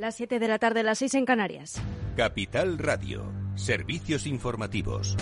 Las 7 de la tarde, las 6 en Canarias. Capital Radio. Servicios informativos.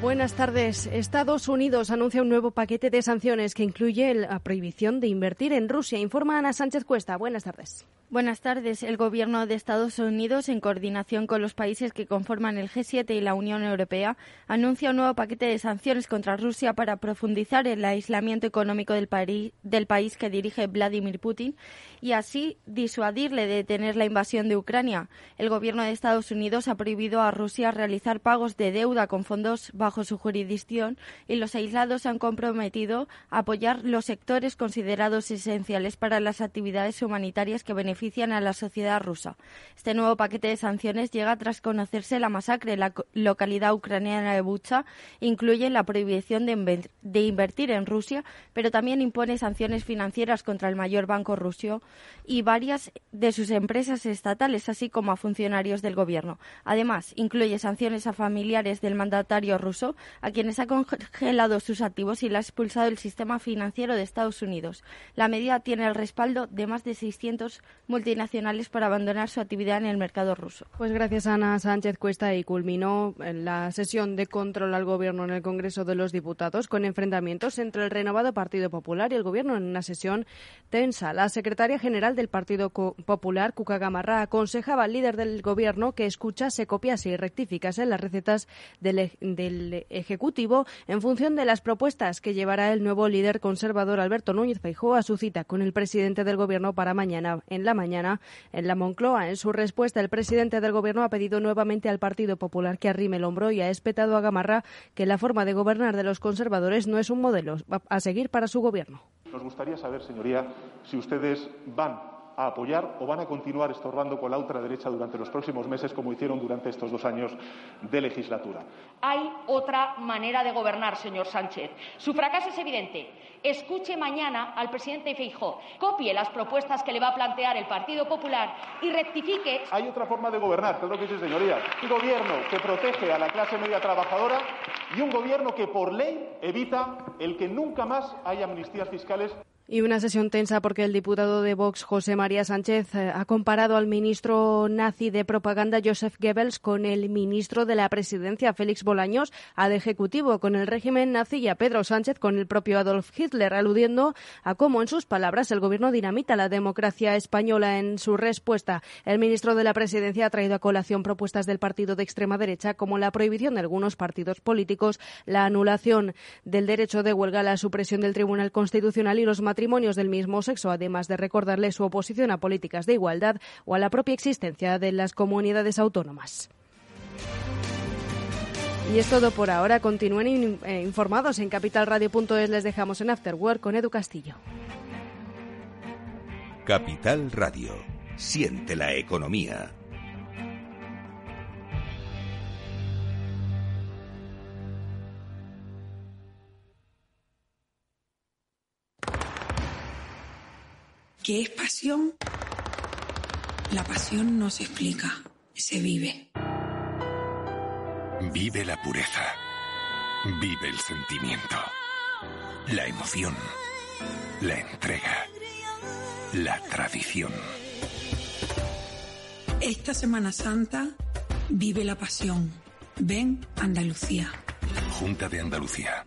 Buenas tardes. Estados Unidos anuncia un nuevo paquete de sanciones que incluye la prohibición de invertir en Rusia. Informa Ana Sánchez Cuesta. Buenas tardes. Buenas tardes. El Gobierno de Estados Unidos, en coordinación con los países que conforman el G7 y la Unión Europea, anuncia un nuevo paquete de sanciones contra Rusia para profundizar el aislamiento económico del, del país que dirige Vladimir Putin y así disuadirle de detener la invasión de Ucrania. El Gobierno de Estados Unidos ha prohibido a Rusia realizar pagos de deuda con fondos bajo su jurisdicción y los aislados han comprometido a apoyar los sectores considerados esenciales para las actividades humanitarias que benefician a la sociedad rusa. Este nuevo paquete de sanciones llega tras conocerse la masacre en la localidad ucraniana de Bucha, incluye la prohibición de, de invertir en Rusia, pero también impone sanciones financieras contra el mayor banco ruso y varias de sus empresas estatales, así como a funcionarios del gobierno. Además, incluye sanciones a familiares del mandatario ruso a quienes ha congelado sus activos y le ha expulsado el sistema financiero de Estados Unidos. La medida tiene el respaldo de más de 600 multinacionales para abandonar su actividad en el mercado ruso. Pues gracias Ana Sánchez Cuesta y culminó la sesión de control al Gobierno en el Congreso de los Diputados con enfrentamientos entre el renovado Partido Popular y el Gobierno en una sesión tensa. La secretaria general del Partido Popular, Cuca Gamarra, aconsejaba al líder del Gobierno que escuchase, copiase y rectificase las recetas del, del Ejecutivo en función de las propuestas que llevará el nuevo líder conservador Alberto Núñez Feijóo a su cita con el presidente del Gobierno para mañana en la mañana en la Moncloa. En su respuesta, el presidente del Gobierno ha pedido nuevamente al Partido Popular que arrime el hombro y ha espetado a Gamarra que la forma de gobernar de los conservadores no es un modelo a seguir para su Gobierno. Nos gustaría saber, señoría, si ustedes van a apoyar o van a continuar estorbando con la ultraderecha durante los próximos meses, como hicieron durante estos dos años de legislatura. Hay otra manera de gobernar, señor Sánchez. Su fracaso es evidente. Escuche mañana al presidente Feijó, copie las propuestas que le va a plantear el Partido Popular y rectifique. Hay otra forma de gobernar, claro que sí, señoría. Un gobierno que protege a la clase media trabajadora y un gobierno que, por ley, evita el que nunca más haya amnistías fiscales. Y una sesión tensa porque el diputado de Vox, José María Sánchez, eh, ha comparado al ministro nazi de propaganda, Joseph Goebbels, con el ministro de la presidencia, Félix Bolaños, al Ejecutivo, con el régimen nazi y a Pedro Sánchez con el propio Adolf Hitler, aludiendo a cómo, en sus palabras, el gobierno dinamita la democracia española en su respuesta. El ministro de la presidencia ha traído a colación propuestas del partido de extrema derecha, como la prohibición de algunos partidos políticos, la anulación del derecho de huelga, la supresión del Tribunal Constitucional y los matrimonios del mismo sexo, además de recordarle su oposición a políticas de igualdad o a la propia existencia de las comunidades autónomas. Y es todo por ahora. Continúen eh, informados en capitalradio.es. Les dejamos en Afterwork con Edu Castillo. Capital Radio. Siente la economía. ¿Qué es pasión? La pasión no se explica, se vive. Vive la pureza. Vive el sentimiento. La emoción. La entrega. La tradición. Esta Semana Santa vive la pasión. Ven Andalucía. Junta de Andalucía.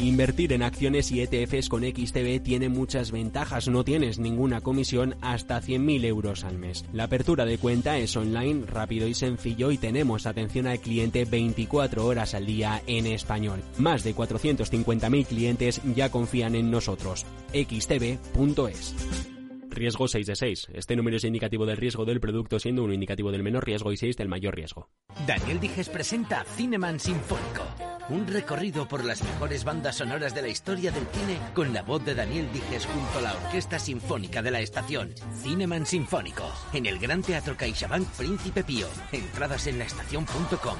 Invertir en acciones y ETFs con XTB tiene muchas ventajas. No tienes ninguna comisión hasta 100.000 euros al mes. La apertura de cuenta es online, rápido y sencillo y tenemos atención al cliente 24 horas al día en español. Más de 450.000 clientes ya confían en nosotros. xtb.es. Riesgo 6 de 6. Este número es indicativo del riesgo del producto, siendo uno indicativo del menor riesgo y 6 del mayor riesgo. Daniel Dijes presenta Cineman Sinfónico. Un recorrido por las mejores bandas sonoras de la historia del cine con la voz de Daniel Dijes junto a la Orquesta Sinfónica de la Estación. Cineman Sinfónico. En el Gran Teatro CaixaBank Príncipe Pío. Entradas en laestacion.com.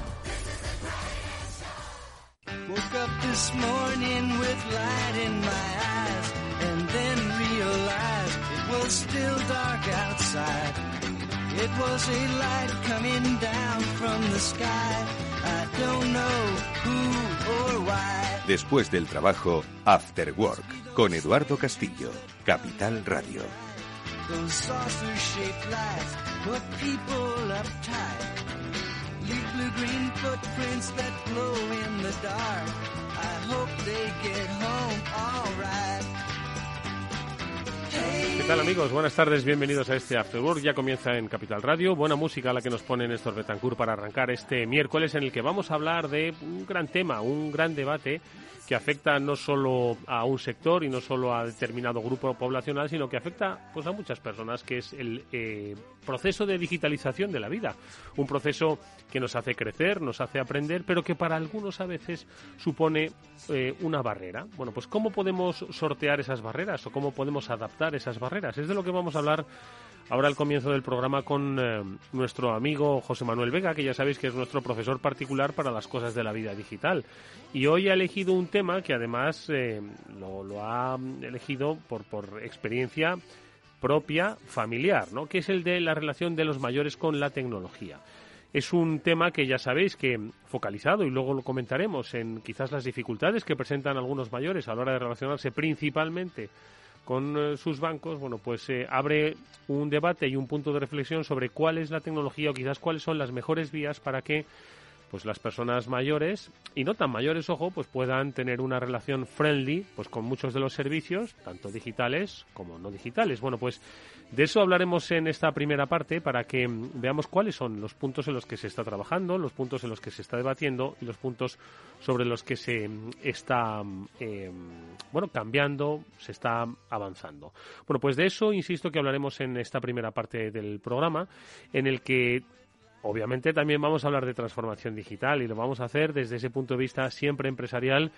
Woke up this morning with light in my eyes was still dark outside. It was a light coming down from the sky. I don't know who or why. Después del trabajo, After Work, con Eduardo Castillo, Capital Radio. Those saucer-shaped lights put people uptight. Leave blue-green footprints that glow in the dark. I hope they get home all right. ¿Qué tal amigos? Buenas tardes, bienvenidos a este After Work. Ya comienza en Capital Radio. Buena música la que nos pone Néstor Betancourt para arrancar este miércoles en el que vamos a hablar de un gran tema, un gran debate que afecta no solo a un sector y no solo a determinado grupo poblacional, sino que afecta pues a muchas personas, que es el eh, proceso de digitalización de la vida. Un proceso que nos hace crecer, nos hace aprender, pero que para algunos a veces supone eh, una barrera. Bueno, pues ¿cómo podemos sortear esas barreras o cómo podemos adaptar esas barreras? Es de lo que vamos a hablar ahora al comienzo del programa con eh, nuestro amigo José Manuel Vega, que ya sabéis que es nuestro profesor particular para las cosas de la vida digital. Y hoy ha elegido un tema que además eh, lo, lo, ha elegido por, por experiencia propia familiar, ¿no? que es el de la relación de los mayores con la tecnología. Es un tema que ya sabéis que focalizado, y luego lo comentaremos, en quizás las dificultades que presentan algunos mayores a la hora de relacionarse principalmente con eh, sus bancos, bueno, pues eh, abre un debate y un punto de reflexión sobre cuál es la tecnología o quizás cuáles son las mejores vías para que pues las personas mayores y no tan mayores, ojo, pues puedan tener una relación friendly pues con muchos de los servicios, tanto digitales como no digitales. Bueno, pues de eso hablaremos en esta primera parte para que veamos cuáles son los puntos en los que se está trabajando, los puntos en los que se está debatiendo y los puntos sobre los que se está eh, bueno cambiando, se está avanzando. Bueno, pues de eso insisto que hablaremos en esta primera parte del programa en el que Obviamente también vamos a hablar de transformación digital y lo vamos a hacer desde ese punto de vista siempre empresarial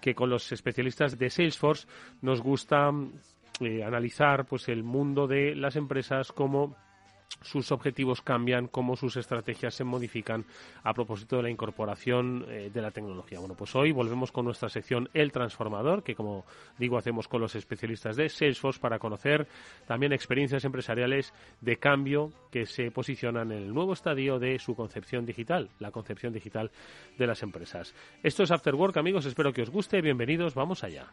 que con los especialistas de Salesforce nos gusta eh, analizar pues el mundo de las empresas como sus objetivos cambian, cómo sus estrategias se modifican a propósito de la incorporación eh, de la tecnología. Bueno, pues hoy volvemos con nuestra sección El Transformador, que como digo hacemos con los especialistas de Salesforce para conocer también experiencias empresariales de cambio que se posicionan en el nuevo estadio de su concepción digital, la concepción digital de las empresas. Esto es After Work, amigos, espero que os guste, bienvenidos, vamos allá.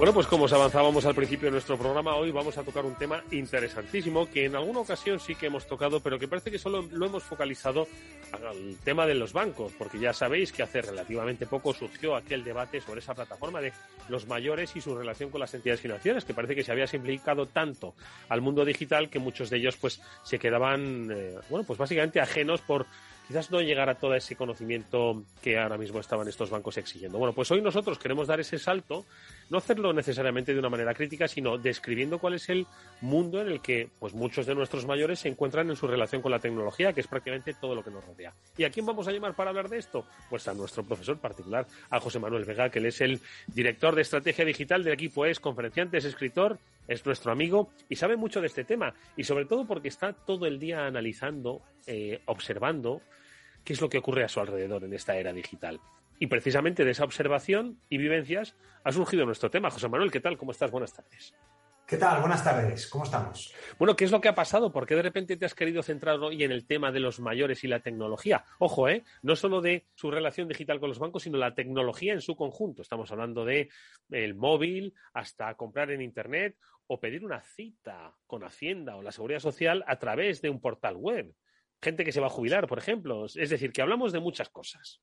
Bueno, pues como os avanzábamos al principio de nuestro programa, hoy vamos a tocar un tema interesantísimo que en alguna ocasión sí que hemos tocado, pero que parece que solo lo hemos focalizado al tema de los bancos, porque ya sabéis que hace relativamente poco surgió aquel debate sobre esa plataforma de los mayores y su relación con las entidades financieras, que parece que se había simplificado tanto al mundo digital que muchos de ellos pues se quedaban, eh, bueno, pues básicamente ajenos por quizás no llegar a todo ese conocimiento que ahora mismo estaban estos bancos exigiendo. Bueno, pues hoy nosotros queremos dar ese salto, no hacerlo necesariamente de una manera crítica, sino describiendo cuál es el mundo en el que pues muchos de nuestros mayores se encuentran en su relación con la tecnología, que es prácticamente todo lo que nos rodea. ¿Y a quién vamos a llamar para hablar de esto? Pues a nuestro profesor particular, a José Manuel Vega, que él es el director de estrategia digital del equipo es conferenciante, es escritor, es nuestro amigo y sabe mucho de este tema y sobre todo porque está todo el día analizando, eh, observando qué es lo que ocurre a su alrededor en esta era digital. Y precisamente de esa observación y vivencias ha surgido nuestro tema. José Manuel, ¿qué tal? ¿Cómo estás? Buenas tardes. ¿Qué tal? Buenas tardes. ¿Cómo estamos? Bueno, ¿qué es lo que ha pasado? ¿Por qué de repente te has querido centrar hoy en el tema de los mayores y la tecnología? Ojo, ¿eh? No solo de su relación digital con los bancos, sino la tecnología en su conjunto. Estamos hablando de el móvil, hasta comprar en Internet o pedir una cita con Hacienda o la Seguridad Social a través de un portal web gente que se va a jubilar, por ejemplo. Es decir, que hablamos de muchas cosas.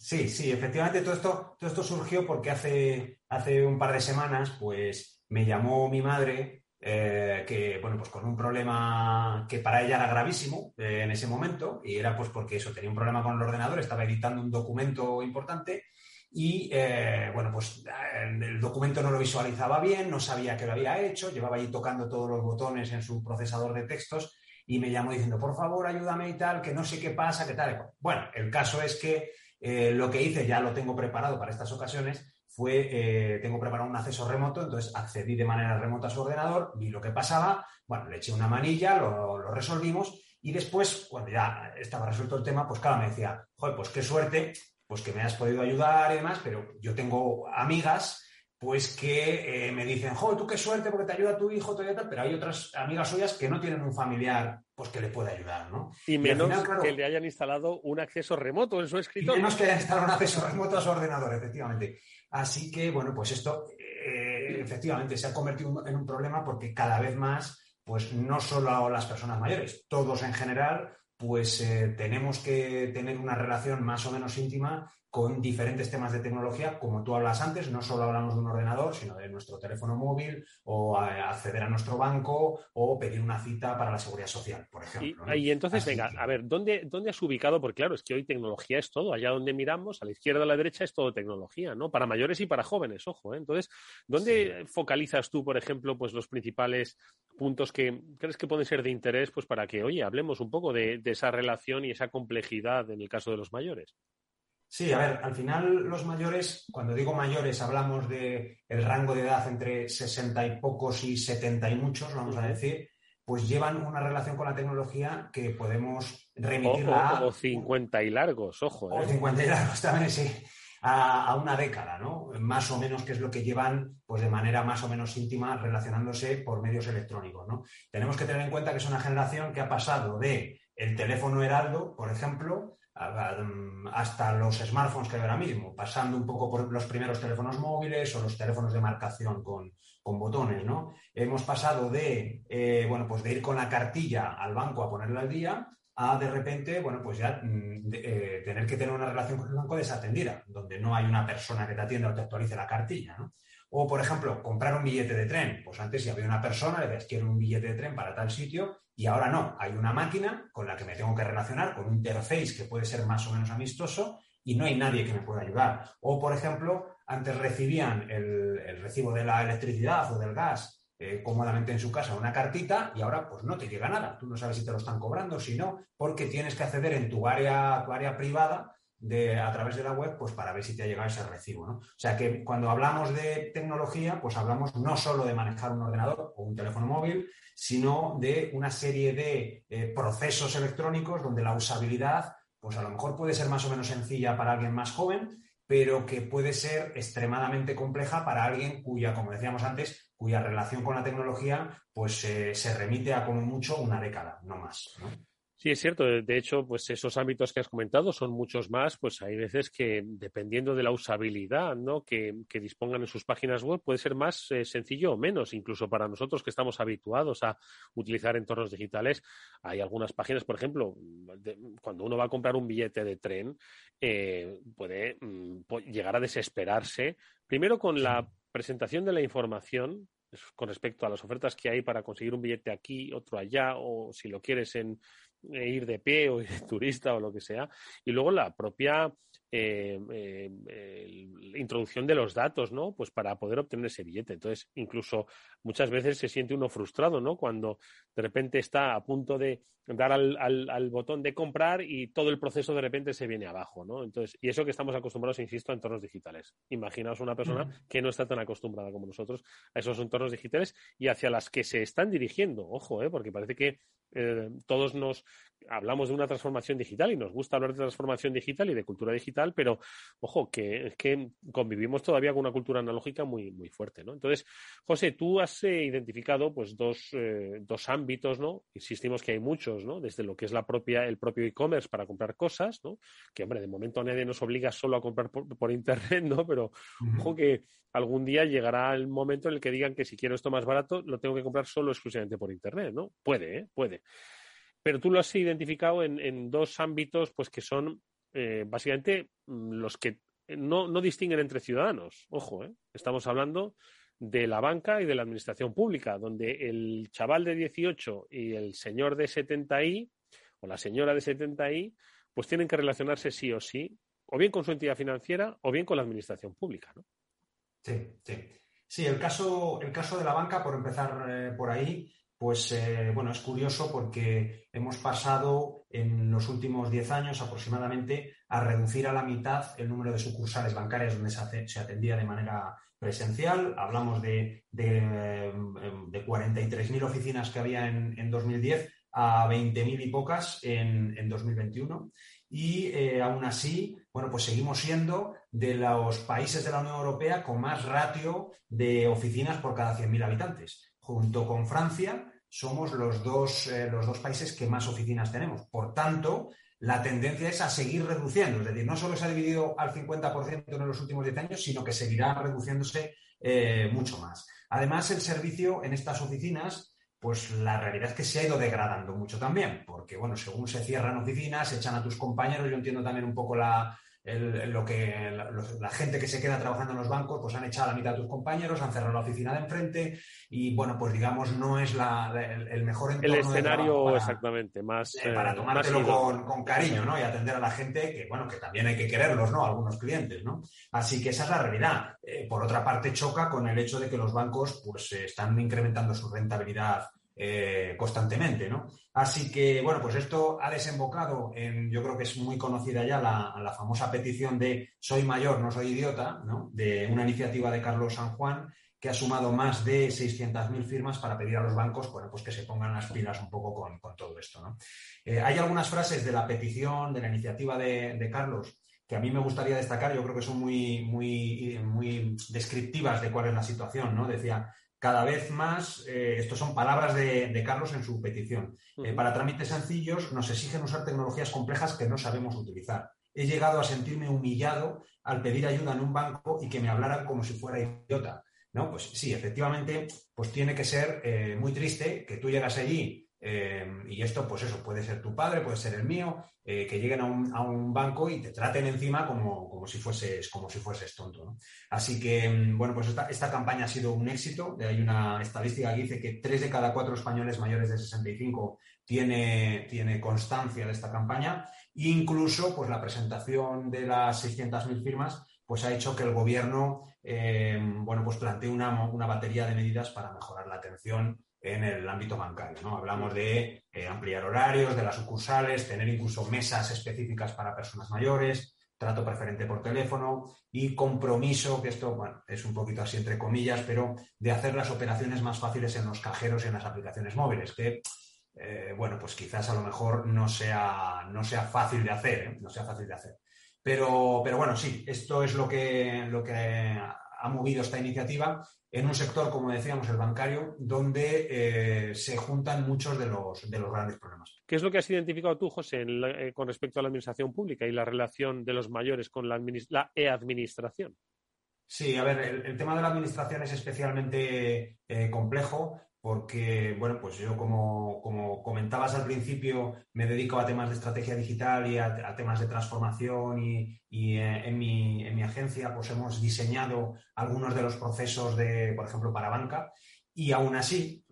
Sí, sí, efectivamente todo esto, todo esto surgió porque hace, hace un par de semanas, pues me llamó mi madre, eh, que, bueno, pues con un problema que para ella era gravísimo eh, en ese momento, y era pues porque eso, tenía un problema con el ordenador, estaba editando un documento importante y, eh, bueno, pues el documento no lo visualizaba bien, no sabía que lo había hecho, llevaba ahí tocando todos los botones en su procesador de textos y me llamó diciendo, por favor, ayúdame y tal, que no sé qué pasa, qué tal. Bueno, el caso es que eh, lo que hice, ya lo tengo preparado para estas ocasiones, fue, eh, tengo preparado un acceso remoto, entonces accedí de manera remota a su ordenador, vi lo que pasaba, bueno, le eché una manilla, lo, lo resolvimos y después, cuando ya estaba resuelto el tema, pues claro, me decía, joder, pues qué suerte, pues que me has podido ayudar y demás, pero yo tengo amigas pues que eh, me dicen, joder, tú qué suerte porque te ayuda tu hijo, tal, pero hay otras amigas suyas que no tienen un familiar pues que le pueda ayudar, ¿no? Y menos que le hayan instalado un acceso remoto en su escritorio. Y menos que le hayan instalado un acceso remoto a su ordenador, efectivamente. Así que, bueno, pues esto eh, efectivamente se ha convertido en un problema porque cada vez más, pues no solo las personas mayores, todos en general, pues eh, tenemos que tener una relación más o menos íntima con diferentes temas de tecnología, como tú hablas antes, no solo hablamos de un ordenador, sino de nuestro teléfono móvil o acceder a nuestro banco o pedir una cita para la seguridad social, por ejemplo. Y, entonces, venga, a ver, ¿dónde, ¿dónde has ubicado? Porque claro, es que hoy tecnología es todo, allá donde miramos, a la izquierda a la derecha es todo tecnología, ¿no? Para mayores y para jóvenes, ojo, ¿eh? Entonces, ¿dónde focalizas tú, por ejemplo, pues los principales puntos que crees que pueden ser de interés, pues para que, oye, hablemos un poco de esa relación y esa complejidad en el caso de los mayores? Sí, a ver, al final los mayores, cuando digo mayores, hablamos de el rango de edad entre 60 y pocos y 70 y muchos, vamos a decir, pues llevan una relación con la tecnología que podemos remitirla o, o, 50 y largos, ojo. O 50 ¿eh? y largos también, sí. A, una década, ¿no? Más o menos, que es lo que llevan, pues de manera más o menos íntima, relacionándose por medios electrónicos, ¿no? Tenemos que tener en cuenta que es una generación que ha pasado de el teléfono Heraldo, por ejemplo, hasta los smartphones que hay ahora mismo, pasando un poco por los primeros teléfonos móviles o los teléfonos de marcación con, botones, ¿no? Hemos pasado de, eh, bueno, pues de ir con la cartilla al banco a ponerla al día a de repente, bueno, pues ya mm, eh, tener que tener una relación con el banco desatendida, donde no hay una persona que te atienda o te actualice la cartilla. O, por ejemplo, comprar un billete de tren. Pues antes si había una persona, le decías, quiero un billete de tren para tal sitio, y ahora no, hay una máquina con la que me tengo que relacionar, con un interface que puede ser más o menos amistoso, y no hay nadie que me pueda ayudar. O, por ejemplo, antes recibían el, recibo de la electricidad o del gas eh, cómodamente en su casa una cartita y ahora pues no te llega nada. Tú no sabes si te lo están cobrando, si no, porque tienes que acceder en tu área, tu área privada de, a través de la web, pues para ver si te ha llegado ese recibo. ¿no? O sea que cuando hablamos de tecnología, pues hablamos no solo de manejar un ordenador o un teléfono móvil, sino de una serie de eh, procesos electrónicos donde la usabilidad, pues a lo mejor puede ser más o menos sencilla para alguien más joven, pero que puede ser extremadamente compleja para alguien cuya, como decíamos antes, cuya relación con la tecnología pues eh, se remite a como mucho una década, no más. Sí, es cierto. De hecho, pues esos ámbitos que has comentado son muchos más. Pues hay veces que, dependiendo de la usabilidad ¿no? que, dispongan en sus páginas web, puede ser más eh, sencillo o menos. Incluso para nosotros que estamos habituados a utilizar entornos digitales, hay algunas páginas, por ejemplo, cuando uno va a comprar un billete de tren, eh, puede mm, llegar a desesperarse. Primero con la presentación de la información con respecto a las ofertas que hay para conseguir un billete aquí, otro allá, o si lo quieres en ir de pie o ir turista o lo que sea. Y luego la propia eh, eh, introducción de los datos, ¿no? Pues para poder obtener ese billete. Entonces, incluso muchas veces se siente uno frustrado, ¿no? Cuando de repente está a punto de dar al, al, botón de comprar y todo el proceso de repente se viene abajo, ¿no? Entonces, y eso que estamos acostumbrados, insisto, a entornos digitales. Imaginaos una persona que no está tan acostumbrada como nosotros a esos entornos digitales y hacia las que se están dirigiendo. Ojo, ¿eh? Porque parece que eh, todos nos hablamos de una transformación digital y nos gusta hablar de transformación digital y de cultura digital, pero ojo, que es que convivimos todavía con una cultura analógica muy, muy fuerte, ¿no? Entonces, José, tú has eh, identificado pues dos, eh, dos ámbitos, ¿no? Insistimos que hay muchos, ¿no? Desde lo que es la propia, el propio e-commerce para comprar cosas, ¿no? Que, hombre, de momento nadie nos obliga solo a comprar por, internet, ¿no? Pero ojo que algún día llegará el momento en el que digan que si quiero esto más barato, lo tengo que comprar solo exclusivamente por internet, ¿no? Puede, ¿eh? Puede. Pero tú lo has identificado en, dos ámbitos, pues que son eh, básicamente mm, los que no, distinguen entre ciudadanos. Ojo, ¿eh? estamos hablando de la banca y de la administración pública, donde el chaval de 18 y el señor de 70i o la señora de 70i, pues tienen que relacionarse sí o sí, o bien con su entidad financiera o bien con la administración pública, ¿no? Sí, sí. Sí, el caso, el caso de la banca, por empezar eh, por ahí, pues eh, bueno, es curioso porque hemos pasado en los últimos 10 años aproximadamente a reducir a la mitad el número de sucursales bancarias donde se, atendía de manera presencial. Hablamos de, de, de 43.000 oficinas que había en, 2010 a 20.000 y pocas en, en 2021 y eh, aún así, bueno, pues seguimos siendo de los países de la Unión Europea con más ratio de oficinas por cada 100.000 habitantes. Junto con Francia, somos los dos, eh, los dos países que más oficinas tenemos. Por tanto, la tendencia es a seguir reduciendo. Es decir, no solo se ha dividido al 50% en los últimos 10 años, sino que seguirá reduciéndose eh, mucho más. Además, el servicio en estas oficinas pues la realidad es que se ha ido degradando mucho también, porque bueno, según se cierran oficinas, se echan a tus compañeros, yo entiendo también un poco la, lo que la, gente que se queda trabajando en los bancos, pues han echado a la mitad de tus compañeros, han cerrado la oficina de enfrente y bueno, pues digamos, no es la, el, mejor entorno. El escenario exactamente, más. Eh, para tomártelo con, con, cariño, ¿no? Y atender a la gente, que bueno, que también hay que quererlos, ¿no? Algunos clientes, ¿no? Así que esa es la realidad. Eh, por otra parte, choca con el hecho de que los bancos, pues, están incrementando su rentabilidad eh, constantemente, ¿no? Así que, bueno, pues esto ha desembocado en, yo creo que es muy conocida ya la, famosa petición de Soy mayor, no soy idiota, ¿no? De una iniciativa de Carlos San Juan que ha sumado más de 600.000 firmas para pedir a los bancos, bueno, pues que se pongan las pilas un poco con, todo esto, ¿no? Eh, hay algunas frases de la petición, de la iniciativa de, Carlos, que a mí me gustaría destacar, yo creo que son muy, muy, muy descriptivas de cuál es la situación, ¿no? Decía, cada vez más, eh, son palabras de, Carlos en su petición, eh, para trámites sencillos nos exigen usar tecnologías complejas que no sabemos utilizar. He llegado a sentirme humillado al pedir ayuda en un banco y que me hablaran como si fuera idiota. ¿No? Pues sí, efectivamente, pues tiene que ser eh, muy triste que tú llegas allí Em, y esto, pues eso, puede ser tu padre, puede ser el mío, eh, que lleguen a un, banco y te traten encima como, como, si, fueses, como si fueses tonto. Así que, em, bueno, pues esta, campaña ha sido un éxito. Hay una estadística que dice que tres de cada cuatro españoles mayores de 65 tiene, tiene constancia de esta campaña. Incluso, pues la presentación de las 600.000 firmas pues ha hecho que el gobierno, em, bueno, pues plantee una, una batería de medidas para mejorar la atención en el ámbito bancario. ¿no? Hablamos de eh, ampliar horarios de las sucursales, tener incluso mesas específicas para personas mayores, trato preferente por teléfono y compromiso, que esto bueno, es un poquito así entre comillas, pero de hacer las operaciones más fáciles en los cajeros y en las aplicaciones móviles, que eh, bueno, pues quizás a lo mejor no sea, no sea fácil de hacer, ¿eh? no sea fácil de hacer. Pero, pero bueno, sí, esto es lo que, lo que ha movido esta iniciativa en un sector, como decíamos, el bancario, donde eh, se juntan muchos de los, de los grandes problemas. ¿Qué es lo que has identificado tú, José, eh, con respecto a la administración pública y la relación de los mayores con la, e-administración? Sí, a ver, el, tema de la administración es especialmente eh, complejo porque, bueno, pues yo como, comentabas al principio, me dedico a temas de estrategia digital y a, temas de transformación y, eh, en, mi, en, mi, agencia pues hemos diseñado algunos de los procesos de, por ejemplo, para banca y aún así,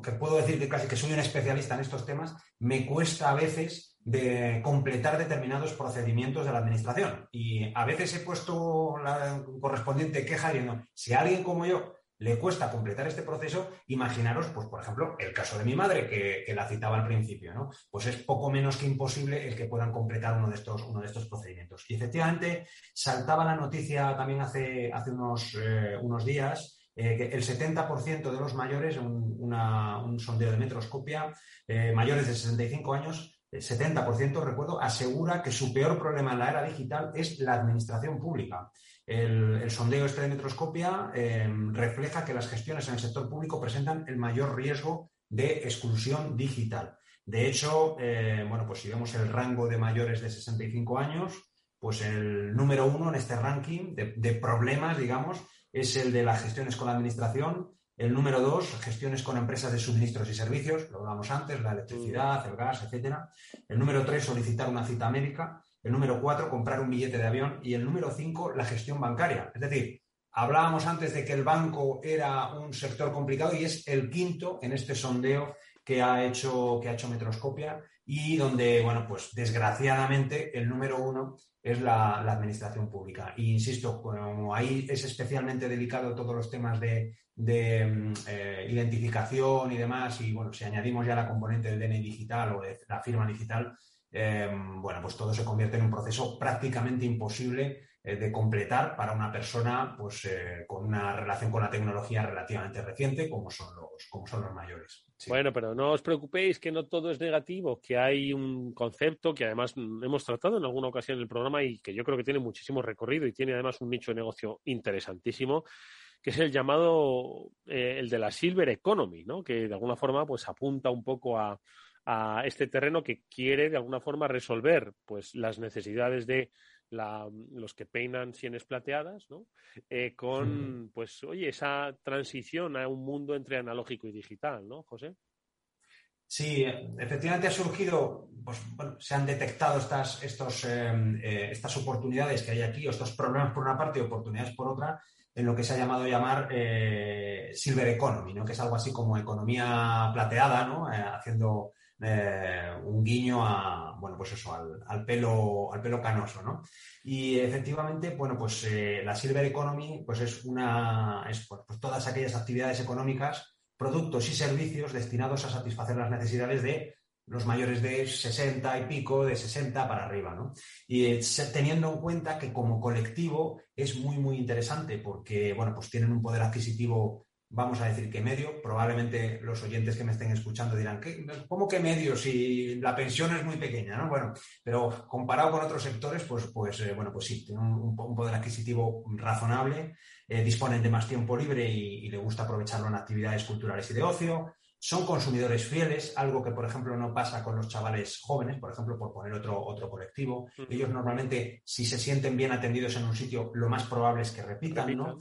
que puedo decir que casi que soy un especialista en estos temas, me cuesta a veces de completar determinados procedimientos de la administración. Y a veces he puesto la correspondiente queja diciendo, si alguien como yo le cuesta completar este proceso, imaginaros, pues, por ejemplo, el caso de mi madre, que, la citaba al principio, ¿no? Pues es poco menos que imposible el que puedan completar uno de estos, uno de estos procedimientos. Y efectivamente, saltaba la noticia también hace, hace unos, eh, unos días eh, que el 70% de los mayores, un, un sondeo de Metroscopia, eh, mayores de 65 años, el 70%, recuerdo, asegura que su peor problema en la era digital es la administración pública. El, sondeo este de Metroscopia em, refleja que las gestiones en el sector público presentan el mayor riesgo de exclusión digital. De hecho, eh, bueno, pues si vemos el rango de mayores de 65 años, pues el número uno en este ranking de, de problemas, digamos, es el de las gestiones con la administración. El número dos, gestiones con empresas de suministros y servicios, lo hablamos antes, la electricidad, el gas, etcétera. El número tres, solicitar una cita médica. El número cuatro, comprar un billete de avión. Y el número cinco, la gestión bancaria. Es decir, hablábamos antes de que el banco era un sector complicado y es el quinto en este sondeo que ha hecho, que ha hecho Metroscopia y donde, bueno, pues desgraciadamente el número uno es la, administración pública. E insisto, como ahí es especialmente delicado todos los temas de, mm, eh, identificación y demás, y bueno, si añadimos ya la componente del DNI digital o de la firma digital, eh, bueno, pues todo se convierte en un proceso prácticamente imposible eh, de completar para una persona pues, eh, con una relación con la tecnología relativamente reciente, como son los, como son los mayores. Bueno, pero no os preocupéis que no todo es negativo, que hay un concepto que además hemos tratado en alguna ocasión en el programa y que yo creo que tiene muchísimo recorrido y tiene además un nicho de negocio interesantísimo que es el llamado eh, el de la silver economy, ¿no? Que de alguna forma pues apunta un poco a, a este terreno que quiere de alguna forma resolver pues las necesidades de los que peinan sienes plateadas, ¿no? Eh, con, pues, oye, esa transición a un mundo entre analógico y digital, ¿no, José? Sí, efectivamente ha surgido, pues, bueno, se han detectado estas, estos, em, eh, estas oportunidades que hay aquí, o estos problemas por una parte y oportunidades por otra, en lo que se ha llamado llamar eh, Silver Economy, ¿no? que es algo así como economía plateada, ¿no? haciendo eh, un guiño a, bueno, pues eso, al, pelo, al pelo canoso, ¿no? Y efectivamente, bueno, pues eh, la Silver Economy, pues es una, es pues, pues, todas aquellas actividades económicas, productos y servicios destinados a satisfacer las necesidades de los mayores de 60 y pico, de 60 para arriba, ¿no? Y eh, teniendo en cuenta que como colectivo es muy, muy interesante porque, bueno, pues tienen un poder adquisitivo vamos a decir que medio. Probablemente los oyentes que me estén escuchando dirán, ¿cómo que medio si la pensión es muy pequeña? ¿no? Bueno, pero comparado con otros sectores, pues, pues eh, bueno, pues sí, tienen un, poder adquisitivo razonable, eh, disponen de más tiempo libre y, y le gusta aprovecharlo en actividades culturales y de ocio. Son consumidores fieles, algo que, por ejemplo, no pasa con los chavales jóvenes, por ejemplo, por poner otro, otro colectivo. Ellos normalmente, si se sienten bien atendidos en un sitio, lo más probable es que repitan, ¿no?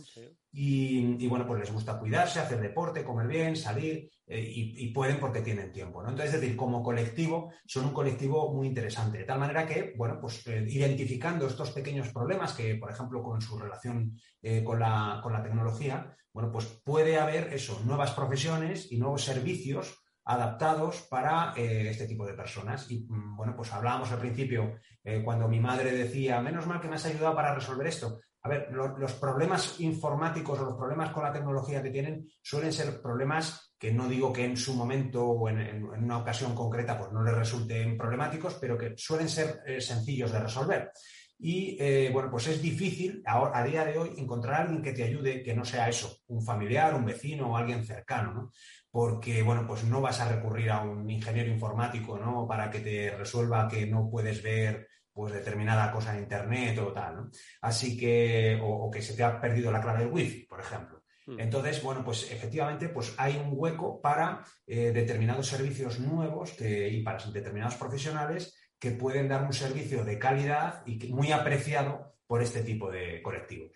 Y, bueno, pues les gusta cuidarse, hacer deporte, comer bien, salir eh, y, pueden porque tienen tiempo, ¿no? Entonces, es decir, como colectivo, son un colectivo muy interesante. De tal manera que, bueno, pues eh, identificando estos pequeños problemas que, por ejemplo, con su relación eh, con, la, con la tecnología, bueno, pues puede haber eso, nuevas profesiones y nuevos servicios adaptados para este tipo de personas. Y mm, bueno, pues hablábamos al principio, cuando mi madre decía, menos mal que me has ayudado para resolver esto. A ver, los problemas informáticos o los problemas con la tecnología que tienen suelen ser problemas que no digo que en su momento o en, una ocasión concreta pues no les resulten problemáticos, pero que suelen ser eh, sencillos de resolver. Y eh, bueno, pues es difícil a, día de hoy encontrar a alguien que te ayude que no sea eso, un familiar, un vecino o alguien cercano, ¿no? Porque, bueno, pues no vas a recurrir a un ingeniero informático, ¿no? Para que te resuelva que no puedes ver pues determinada cosa en internet o tal, ¿no? Así que, o, que se te ha perdido la clave del wifi, por ejemplo. Hmm. Entonces, bueno, pues efectivamente, pues hay un hueco para eh, determinados servicios nuevos que, y para determinados profesionales que pueden dar un servicio de calidad y muy apreciado por este tipo de colectivos.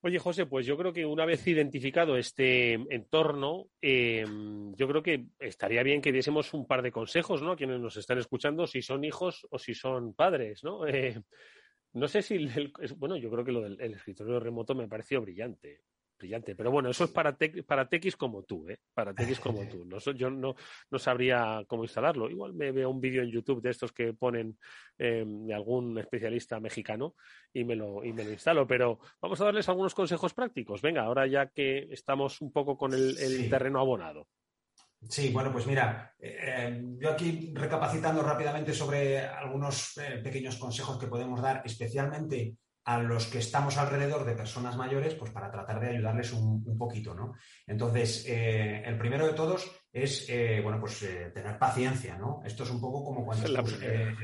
Oye, José, pues yo creo que una vez identificado este entorno, em, yo creo que estaría bien que diésemos un par de consejos, ¿no? A quienes nos están escuchando, si son hijos o si son padres, ¿no? Eh, no sé si, bueno, yo creo que lo del escritorio remoto me pareció brillante brillante. Pero bueno, eso es para, para tequis como tú, ¿eh? Para tequis como tú. No, yo no, no sabría cómo instalarlo. Igual me veo un vídeo en YouTube de estos que ponen em, de algún especialista mexicano y me, lo, y me lo instalo. Pero vamos a darles algunos consejos prácticos. Venga, ahora ya que estamos un poco con el, terreno abonado. Sí, bueno, pues mira, eh, yo aquí recapacitando rápidamente sobre algunos eh, pequeños consejos que podemos dar, especialmente a los que estamos alrededor de personas mayores, pues para tratar de ayudarles un, poquito, ¿no? Entonces, eh, el primero de todos es, eh, bueno, pues eh, tener paciencia, ¿no? Esto es un poco como cuando,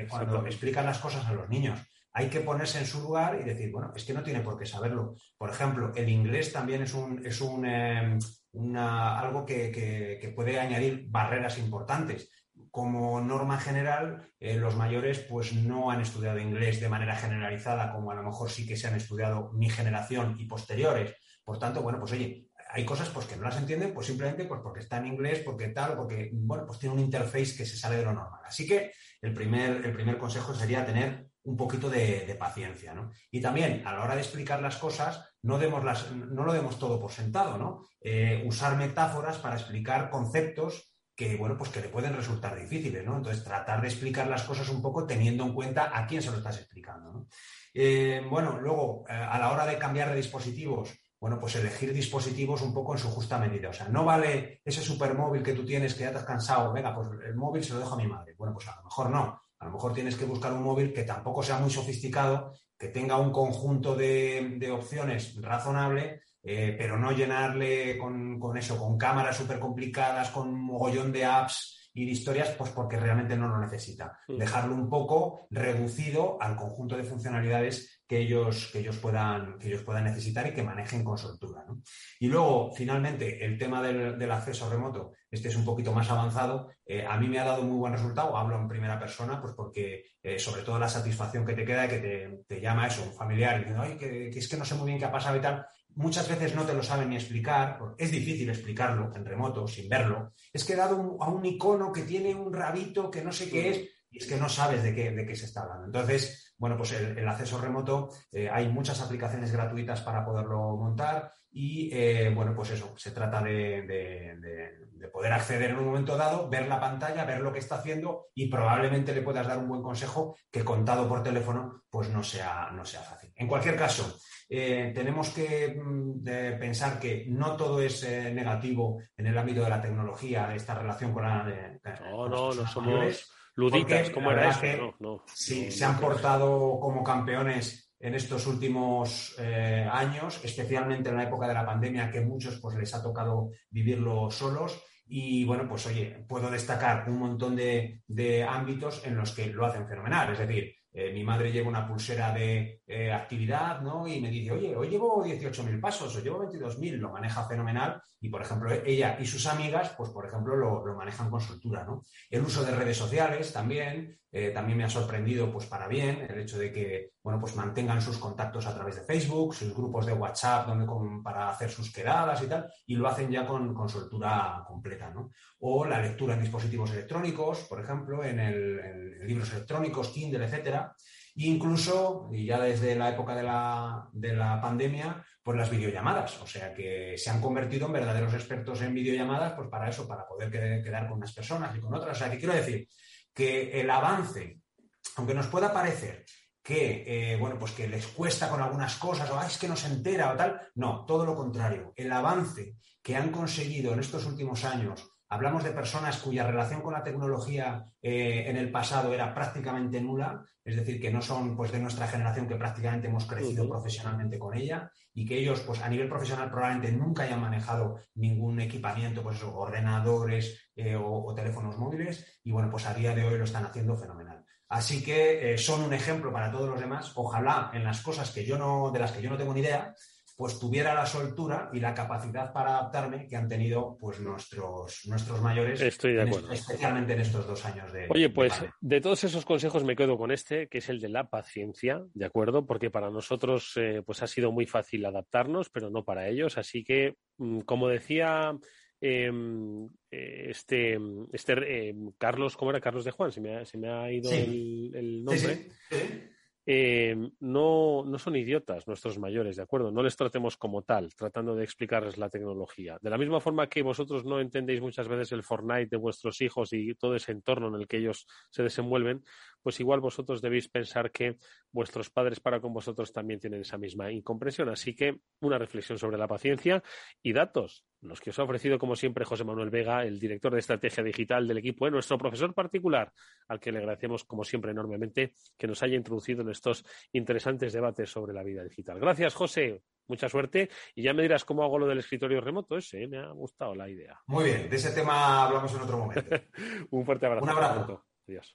cuando explican las cosas a los niños. Hay que ponerse en su lugar y decir, bueno, es que no tiene por qué saberlo. Por ejemplo, el inglés también es un, es un algo que puede añadir barreras importantes como norma general, eh, los mayores pues no han estudiado inglés de manera generalizada, como a lo mejor sí que se han estudiado mi generación y posteriores. Por tanto, bueno, pues oye, hay cosas pues, que no las entienden, pues simplemente pues, porque está en inglés, porque tal, porque, bueno, pues tiene un interface que se sale de lo normal. Así que el primer, el primer consejo sería tener un poquito de, paciencia, ¿no? Y también, a la hora de explicar las cosas, no, demos las, no lo demos todo por sentado, ¿no? Eh, usar metáforas para explicar conceptos que, bueno, pues que le pueden resultar difíciles, ¿no? Entonces, tratar de explicar las cosas un poco teniendo en cuenta a quién se lo estás explicando. Eh, bueno, luego, eh, a la hora de cambiar de dispositivos, bueno, pues elegir dispositivos un poco en su justa medida. O sea, no vale ese supermóvil que tú tienes que ya te has cansado, venga, pues el móvil se lo dejo a mi madre. Bueno, pues a lo mejor no. A lo mejor tienes que buscar un móvil que tampoco sea muy sofisticado, que tenga un conjunto de, opciones razonable, eh, pero no llenarle con, con eso, con cámaras súper complicadas, con un mogollón de apps y de historias, pues porque realmente no lo necesita. Dejarlo un poco reducido al conjunto de funcionalidades que ellos, que ellos, puedan, que ellos puedan necesitar y que manejen con soltura. Y luego, finalmente, el tema del, acceso remoto, este es un poquito más avanzado. Eh, a mí me ha dado muy buen resultado, hablo en primera persona, pues porque eh, sobre todo la satisfacción que te queda, que te, te llama eso, un familiar, y diciendo, ay, que, que, es que no sé muy bien qué ha pasado y tal, muchas veces no te lo saben ni explicar, es difícil explicarlo en remoto, sin verlo. Es que dado a un icono que tiene un rabito que no sé qué es, y es que no sabes de qué, de qué se está hablando. Entonces, bueno, pues el, acceso remoto, eh, hay muchas aplicaciones gratuitas para poderlo montar y, eh, bueno, pues eso, se trata de, poder acceder en un momento dado, ver la pantalla, ver lo que está haciendo y probablemente le puedas dar un buen consejo que contado por teléfono, pues no sea, no sea fácil. En cualquier caso, eh, tenemos que mm, pensar que no todo es eh, negativo en el ámbito de la tecnología, esta relación con la... no, no, no somos luditas, como era eso. No, sí, se han portado como campeones en estos últimos eh, años, especialmente en la época de la pandemia, que muchos pues les ha tocado vivirlo solos. Y bueno, pues oye, puedo destacar un montón de, de ámbitos en los que lo hacen fenomenal. Es decir, eh, mi madre lleva una pulsera de eh, actividad, ¿no? Y me dice, oye, hoy llevo 18.000 pasos, o llevo 22.000, lo maneja fenomenal. Y, por ejemplo, ella y sus amigas, pues, por ejemplo, lo, manejan con soltura, ¿no? El uso de redes sociales también, eh, también me ha sorprendido, pues, para bien, el hecho de que, bueno, pues mantengan sus contactos a través de Facebook, sus grupos de WhatsApp donde, para hacer sus quedadas y tal, y lo hacen ya con, con soltura completa, ¿no? O la lectura en dispositivos electrónicos, por ejemplo, en, el, libros electrónicos, Kindle, etcétera, incluso, y ya desde la época de la, de la pandemia, pues las videollamadas. O sea que se han convertido en verdaderos expertos en videollamadas, pues para eso, para poder quedar con unas personas y con otras. O sea que quiero decir que el avance, aunque nos pueda parecer que, eh, bueno, pues que les cuesta con algunas cosas, o es que no se entera o tal, no, todo lo contrario. El avance que han conseguido en estos últimos años Hablamos de personas cuya relación con la tecnología eh, en el pasado era prácticamente nula, es decir, que no son pues, de nuestra generación que prácticamente hemos crecido profesionalmente con ella y que ellos pues, a nivel profesional probablemente nunca hayan manejado ningún equipamiento, pues ordenadores eh, o, teléfonos móviles y bueno, pues a día de hoy lo están haciendo fenomenal. Así que eh, son un ejemplo para todos los demás. Ojalá en las cosas que yo no, de las que yo no tengo ni idea, pues tuviera la soltura y la capacidad para adaptarme que han tenido pues nuestros, nuestros mayores, Estoy de acuerdo. especialmente en estos dos años de. Oye, pues de, todos esos consejos me quedo con este, que es el de la paciencia, ¿de acuerdo? Porque para nosotros eh, pues ha sido muy fácil adaptarnos, pero no para ellos. Así que, mm, como decía em, eh, este, este em, Carlos, ¿cómo era? Carlos de Juan, se me ha, se me ha ido el, nombre. Sí, eh, no, no son idiotas nuestros mayores, ¿de acuerdo? No les tratemos como tal, tratando de explicarles la tecnología. De la misma forma que vosotros no entendéis muchas veces el Fortnite de vuestros hijos y todo ese entorno en el que ellos se desenvuelven, pues igual vosotros debéis pensar que vuestros padres para con vosotros también tienen esa misma incomprensión. Así que una reflexión sobre la paciencia y datos, los que os ha ofrecido como siempre José Manuel Vega, el director de estrategia digital del equipo, nuestro profesor particular, al que le agradecemos como siempre enormemente que nos haya introducido en estos interesantes debates sobre la vida digital. Gracias, José. Mucha suerte y ya me dirás cómo hago lo del escritorio remoto ese, ¿eh? me ha gustado la idea. Muy bien, de ese tema hablamos en otro momento. Un fuerte abrazo. Un abrazo. Adiós.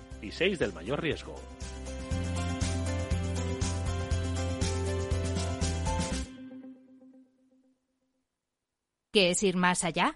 y 6 del mayor riesgo. ¿Qué es ir más allá?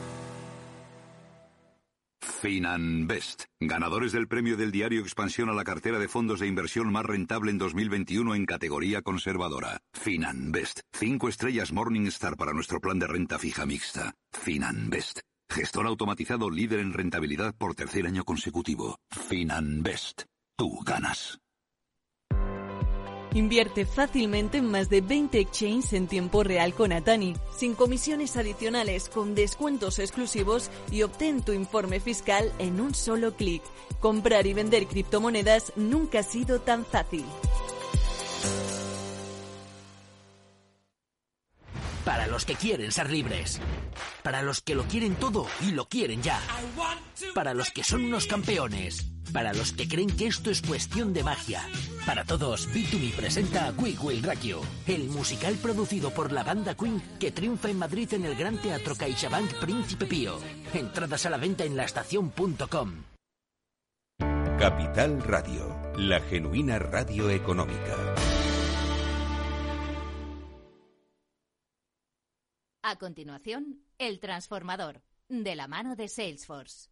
Finanbest, ganadores del premio del diario Expansión a la cartera de fondos de inversión más rentable en 2021 en categoría conservadora. Finanbest, cinco estrellas Morningstar para nuestro plan de renta fija mixta. Finanbest, gestor automatizado líder en rentabilidad por tercer año consecutivo. Finanbest, tú ganas. Invierte fácilmente en más de 20 exchanges en tiempo real con Atani, sin comisiones adicionales, con descuentos exclusivos y obtén tu informe fiscal en un solo clic. Comprar y vender criptomonedas nunca ha sido tan fácil. Para los que quieren ser libres. Para los que lo quieren todo y lo quieren ya. Para los que son unos campeones. Para los que creen que esto es cuestión de magia. Para todos, B2B presenta a Quick Will Rakio, el musical producido por la banda Queen que triunfa en Madrid en el Gran Teatro CaixaBank Príncipe Pío. Entradas a la venta en laestacion.com. Capital Radio, la genuina radio económica. A continuación, El Transformador, de la mano de Salesforce.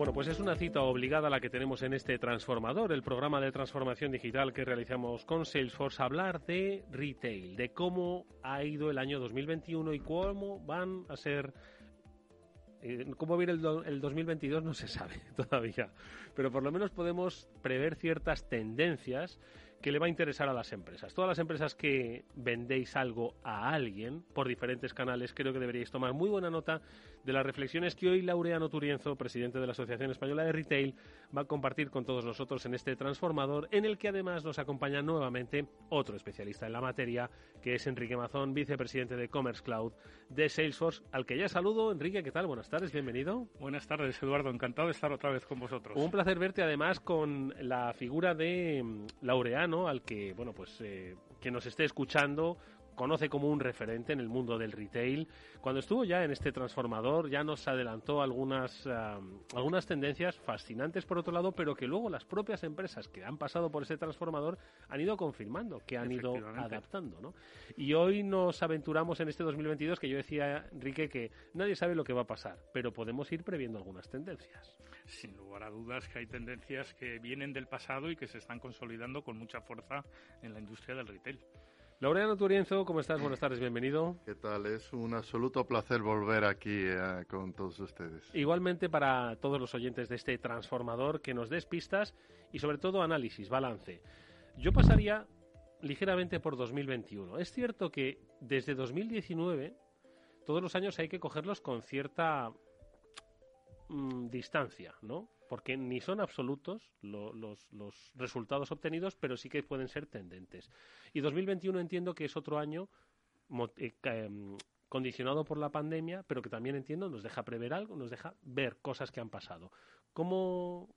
Bueno, pues es una cita obligada la que tenemos en este transformador, el programa de transformación digital que realizamos con Salesforce, hablar de retail, de cómo ha ido el año 2021 y cómo van a ser eh, ¿Cómo viene el, el, 2022? No se sabe todavía, pero por lo menos podemos prever ciertas tendencias que le va a interesar a las empresas. Todas las empresas que vendéis algo a alguien por diferentes canales, creo que deberíais tomar muy buena nota de las reflexiones que hoy Laureano Turienzo, presidente de la Asociación Española de Retail, va a compartir con todos nosotros en este transformador, en el que además nos acompaña nuevamente otro especialista en la materia, que es Enrique Mazón, vicepresidente de Commerce Cloud de Salesforce, al que ya saludo. Enrique, ¿qué tal? Buenas tardes, bienvenido. Buenas tardes, Eduardo. Encantado de estar otra vez con vosotros. Un placer verte además con la figura de mm, Al que, bueno, pues eh, que nos esté escuchando, conoce como un referente en el mundo del retail. Cuando estuvo ya en este transformador ya nos adelantó algunas, algunas tendencias fascinantes por otro lado, pero que luego las propias empresas que han pasado por ese transformador han ido confirmando, que han ido adaptando. ¿no? Y hoy nos aventuramos en este 2022 que yo decía, Enrique, que nadie sabe lo que va a pasar, pero podemos ir previendo algunas tendencias. Sin lugar a dudas que hay tendencias que vienen del pasado y que se están consolidando con mucha fuerza en la industria del retail. Laureano Turienzo, ¿cómo estás? Buenas tardes, bienvenido. ¿Qué tal? Es un absoluto placer volver aquí eh, con todos ustedes. Igualmente para todos los oyentes de este transformador, que nos des pistas y sobre todo análisis, balance. Yo pasaría ligeramente por 2021. Es cierto que desde 2019 todos los años hay que cogerlos con cierta mm, distancia, ¿no? Porque ni son absolutos los, resultados obtenidos, pero sí que pueden ser tendentes. Y 2021 entiendo que es otro año eh, em, condicionado por la pandemia, pero que también entiendo nos deja prever algo, nos deja ver cosas que han pasado. ¿Cómo,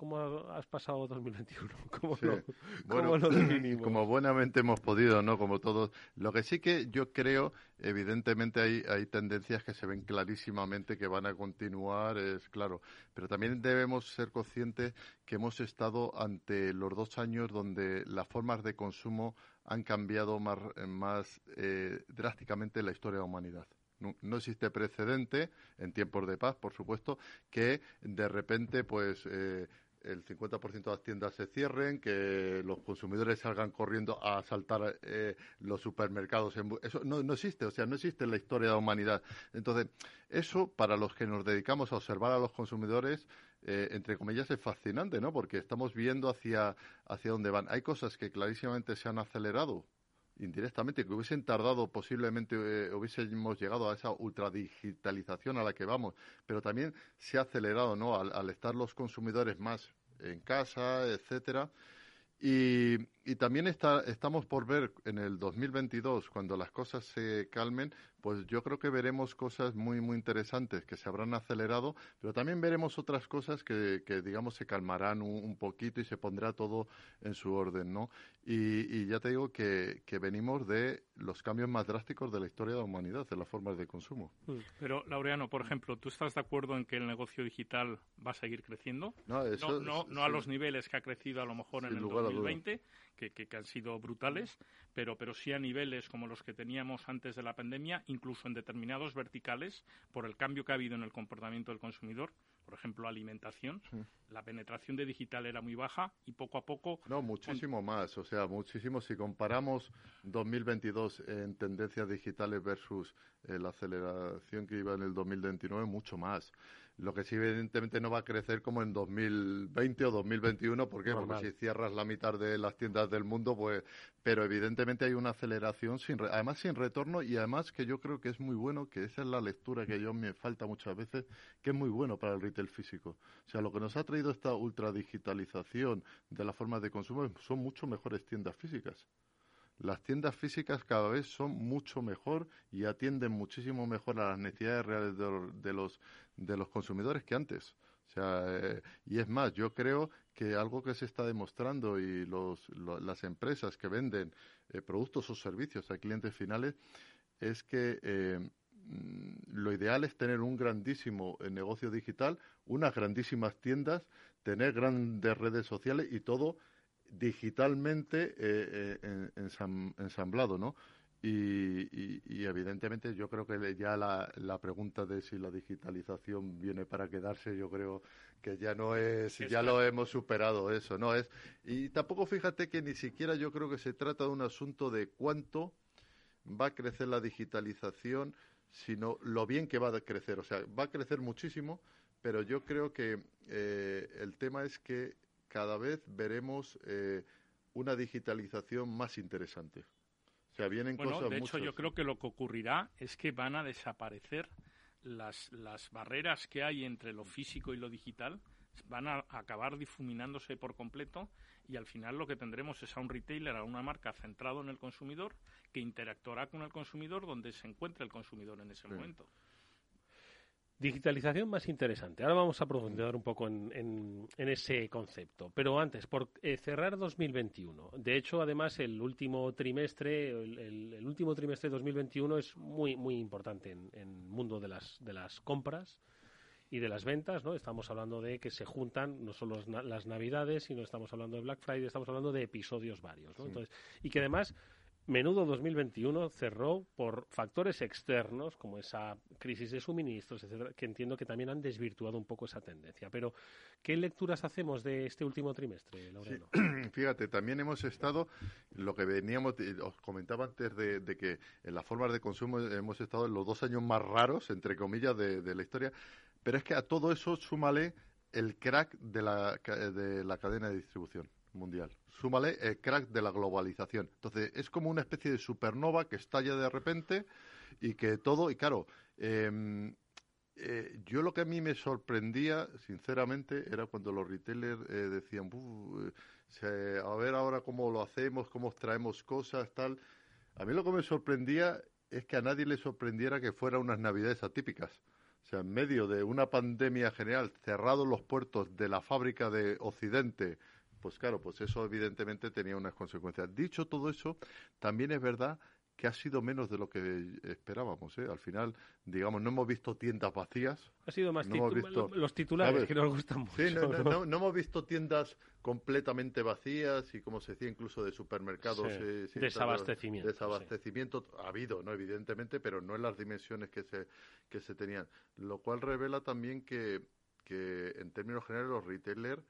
¿Cómo has pasado 2021? ¿Cómo, lo, bueno, definimos? Como buenamente hemos podido, ¿no? Como todos. Lo que sí que yo creo, evidentemente hay, hay tendencias que se ven clarísimamente que van a continuar, es claro. Pero también debemos ser conscientes que hemos estado ante los dos años donde las formas de consumo han cambiado más, más eh, drásticamente la historia de la humanidad. No, no existe precedente en tiempos de paz, por supuesto, que de repente, pues, eh, el 50% de las tiendas se cierren, que los consumidores salgan corriendo a asaltar eh, los supermercados. Eso no, no, existe, o sea, no existe en la historia de la humanidad. Entonces, eso para los que nos dedicamos a observar a los consumidores, eh, entre comillas, es fascinante, ¿no? Porque estamos viendo hacia, hacia dónde van. Hay cosas que clarísimamente se han acelerado indirectamente, que hubiesen tardado posiblemente, eh, hubiésemos llegado a esa ultradigitalización a la que vamos, pero también se ha acelerado, ¿no? Al, al estar los consumidores más en casa, etcétera, y, y también está, estamos por ver en el 2022, cuando las cosas se calmen, pues yo creo que veremos cosas muy, muy interesantes que se habrán acelerado, pero también veremos otras cosas que, que digamos, se calmarán un, poquito y se pondrá todo en su orden, ¿no? Y, y ya te digo que, que, venimos de los cambios más drásticos de la historia de la humanidad, de las formas de consumo. Mm. Pero, Laureano, por ejemplo, ¿tú estás de acuerdo en que el negocio digital va a seguir creciendo? No, eso, no, no, no a los niveles que ha crecido a lo mejor en el 2020, que, que, que, han sido brutales, pero, pero sí a niveles como los que teníamos antes de la pandemia, incluso en determinados verticales, por el cambio que ha habido en el comportamiento del consumidor, por ejemplo, alimentación, sí. la penetración de digital era muy baja y poco a poco. No, muchísimo con... más, o sea, muchísimo. Si comparamos 2022 en tendencias digitales versus eh, la aceleración que iba en el 2029, mucho más. Lo que sí, evidentemente, no va a crecer como en 2020 o 2021. ¿Por qué? Normal. Porque si cierras la mitad de las tiendas del mundo, pues. Pero evidentemente hay una aceleración, sin, además sin retorno, y además que yo creo que es muy bueno, que esa es la lectura que yo me falta muchas veces, que es muy bueno para el retail físico. O sea, lo que nos ha traído esta ultradigitalización de las formas de consumo son mucho mejores tiendas físicas las tiendas físicas cada vez son mucho mejor y atienden muchísimo mejor a las necesidades reales de, los, de los consumidores que antes. O sea, eh, y es más, yo creo que algo que se está demostrando y los, lo, las empresas que venden eh, productos o servicios a clientes finales es que eh, lo ideal es tener un grandísimo negocio digital, unas grandísimas tiendas, tener grandes redes sociales y todo digitalmente eh, eh, ensam, ensamblado, ¿no? Y, y, y, evidentemente yo creo que ya la, la, pregunta de si la digitalización viene para quedarse, yo creo que ya no es, ya lo hemos superado eso, ¿no? es Y tampoco fíjate que ni siquiera yo creo que se trata de un asunto de cuánto va a crecer la digitalización, sino lo bien que va a crecer. O sea, va a crecer muchísimo, pero yo creo que eh, el tema es que cada vez veremos eh, una digitalización más interesante. O sea, vienen bueno, cosas de hecho, muchas... yo creo que lo que ocurrirá es que van a desaparecer las, las barreras que hay entre lo físico y lo digital van a acabar difuminándose por completo y al final lo que tendremos es a un retailer, a una marca centrado en el consumidor que interactuará con el consumidor donde se encuentre el consumidor en ese sí. momento. Digitalización más interesante. Ahora vamos a profundizar un poco en, en, en ese concepto. Pero antes, por eh, cerrar 2021. De hecho, además, el último trimestre, el, el, el último trimestre de 2021 es muy, muy importante en el mundo de las, de las compras y de las ventas, ¿no? Estamos hablando de que se juntan no solo las navidades, sino estamos hablando de Black Friday, estamos hablando de episodios varios, ¿no? Sí. Entonces, y que además Menudo 2021 cerró por factores externos, como esa crisis de suministros, etcétera, que entiendo que también han desvirtuado un poco esa tendencia. Pero, ¿qué lecturas hacemos de este último trimestre, Laureano? Fíjate, también hemos estado, lo que veníamos, os comentaba antes de, que en las formas de consumo hemos estado en los dos años más raros, entre comillas, de, de la historia, pero es que a todo eso súmale el crack de la, de la cadena de distribución mundial. Súmale el crack de la globalización. Entonces, es como una especie de supernova que estalla de repente y que todo, y claro, eh, eh, yo lo que a mí me sorprendía, sinceramente, era cuando los retailers eh, decían, a ver ahora cómo lo hacemos, cómo traemos cosas, tal. A mí lo que me sorprendía es que a nadie le sorprendiera que fueran unas navidades atípicas. O sea, en medio de una pandemia general, cerrados los puertos de la fábrica de Occidente, pues claro, pues eso evidentemente tenía unas consecuencias. Dicho todo eso, también es verdad que ha sido menos de lo que esperábamos. ¿eh? Al final, digamos, no hemos visto tiendas vacías. Ha sido más los titulares que nos gustan mucho. Sí, no, no, hemos visto tiendas completamente vacías y, como se decía, incluso de supermercados. Eh, desabastecimiento. Desabastecimiento ha habido, ¿no? Evidentemente, pero no en las dimensiones que se, que se tenían. Lo cual revela también que, que en términos generales, los retailers,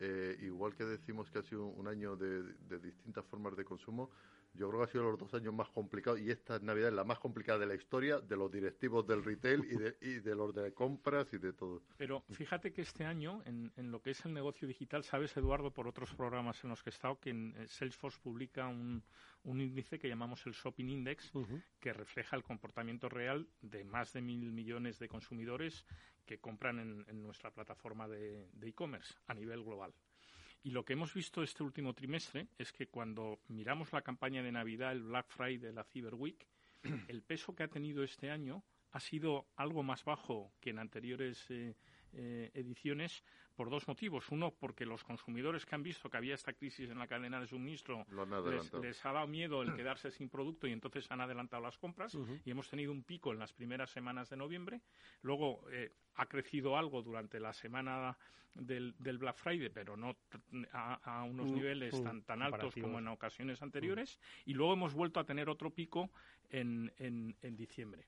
eh, igual que decimos que ha sido un año de, de distintas formas de consumo, yo creo que ha sido los dos años más complicados y esta Navidad es la más complicada de la historia de los directivos del retail y de, y de los de compras y de todo. Pero fíjate que este año, en, lo que es el negocio digital, sabes, Eduardo, por otros programas en los que he estado, que en eh, Salesforce publica un, índice que llamamos el Shopping Index, que refleja el comportamiento real de más de mil millones de consumidores que compran en, nuestra plataforma de e-commerce a nivel global. Y lo que hemos visto este último trimestre es que cuando miramos la campaña de Navidad, el Black Friday, la Cyber Week, el peso que ha tenido este año ha sido algo más bajo que en anteriores eh, eh, ediciones por dos motivos. Uno, porque los consumidores que han visto que había esta crisis en la cadena de suministro les, ha dado miedo el quedarse sin producto y entonces han adelantado las compras y hemos tenido un pico en las primeras semanas de noviembre. Luego eh, ha crecido algo durante la semana del, Black Friday, pero no a, unos niveles tan, tan altos como en ocasiones anteriores. Y luego hemos vuelto a tener otro pico en, en diciembre.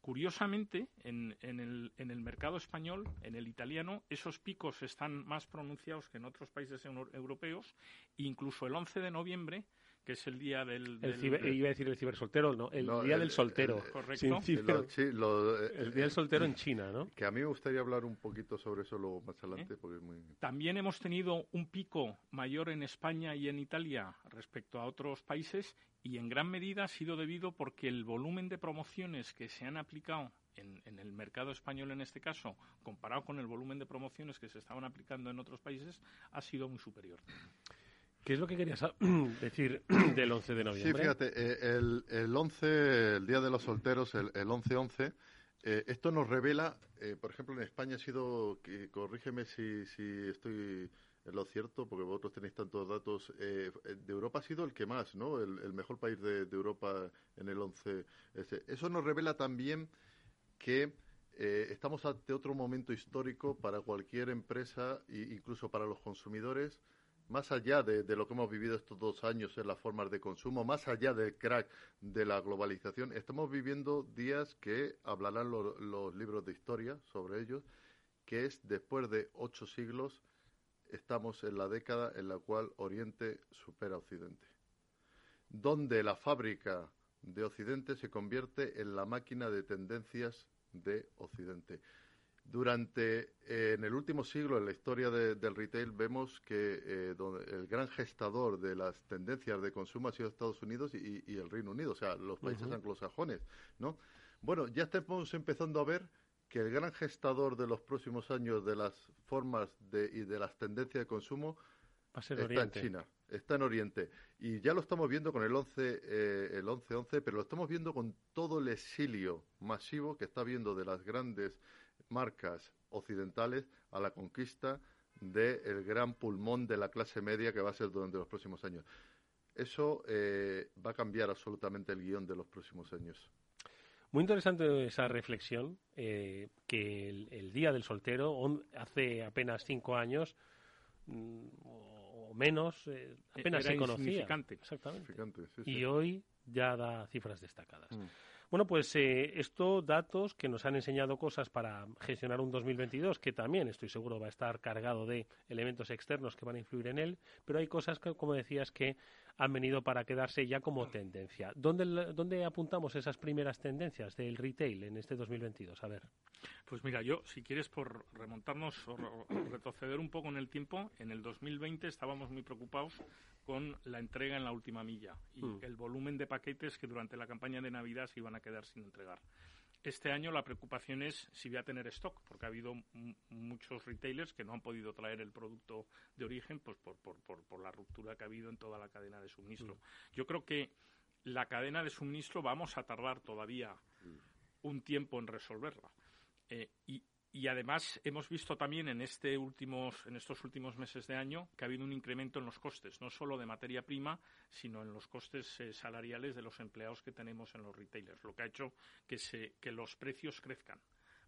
Curiosamente, en, el, en, el, mercado español, en el italiano, esos picos están más pronunciados que en otros países europeos. Incluso el 11 de noviembre que es el día del... iba a decir el cibersoltero, no, el día del soltero. Correcto. sí, el día del soltero en China, ¿no? Que a mí me gustaría hablar un poquito sobre eso luego más adelante. Porque muy... También hemos tenido un pico mayor en España y en Italia respecto a otros países y en gran medida ha sido debido porque el volumen de promociones que se han aplicado en, en, el mercado español en este caso, comparado con el volumen de promociones que se estaban aplicando en otros países, ha sido muy superior. ¿Qué es lo que querías decir del 11 de noviembre? Sí, fíjate, eh, el, el 11, el Día de los Solteros, el, el 11-11, eh, esto nos revela, eh, por ejemplo, en España ha sido, que, corrígeme si, si estoy en lo cierto, porque vosotros tenéis tantos datos, de Europa ha sido el que más, ¿no? El, mejor país de, Europa en el 11. Eso nos revela también que estamos ante otro momento histórico para cualquier empresa e incluso para los consumidores más allá de, lo que hemos vivido estos dos años en las formas de consumo, más allá del crack de la globalización, estamos viviendo días que hablarán los libros de historia sobre ellos, que es después de ocho siglos, estamos en la década en la cual Oriente supera Occidente, donde la fábrica de Occidente se convierte en la máquina de tendencias de Occidente. Durante, eh, en el último siglo, en la historia del retail, vemos que eh, el gran gestador de las tendencias de consumo ha sido Estados Unidos y, el Reino Unido, o sea, los países anglosajones, ¿no? Bueno, ya estamos empezando a ver que el gran gestador de los próximos años de las formas de, y de las tendencias de consumo está en China, está en Oriente. Y ya lo estamos viendo con el 11, eh, el 11-11, pero lo estamos viendo con todo el exilio masivo que está viendo de las grandes marcas occidentales a la conquista del gran pulmón de la clase media que va a ser durante los próximos años. Eso eh, va a cambiar absolutamente el guion de los próximos años. Muy interesante esa reflexión, eh, que el, Día del Soltero, hace apenas cinco años mm, o menos, eh, apenas se conocía. Exactamente. Y hoy ya da cifras destacadas. Mm. Bueno, pues eh, esto, datos que nos han enseñado cosas para gestionar un 2022, que también estoy seguro va a estar cargado de elementos externos que van a influir en él, pero hay cosas, que, como decías, que han venido para quedarse ya como tendencia. ¿Dónde, ¿Dónde apuntamos esas primeras tendencias del retail en este 2022? A ver. Pues mira, yo, si quieres, por remontarnos o retroceder un poco en el tiempo, en el 2020 estábamos muy preocupados con la entrega en la última milla y mm. el volumen de paquetes que durante la campaña de Navidad se iban a quedar sin entregar. Este año la preocupación es si voy a tener stock, porque ha habido muchos retailers que no han podido traer el producto de origen pues por, por, por, la ruptura que ha habido en toda la cadena de suministro. Mm. Yo creo que la cadena de suministro vamos a tardar todavía mm. un tiempo en resolverla. Eh, y, Y además hemos visto también en, este últimos, en estos últimos meses de año que ha habido un incremento en los costes, no solo de materia prima, sino en los costes eh, salariales de los empleados que tenemos en los retailers, lo que ha hecho que, se, que los precios crezcan.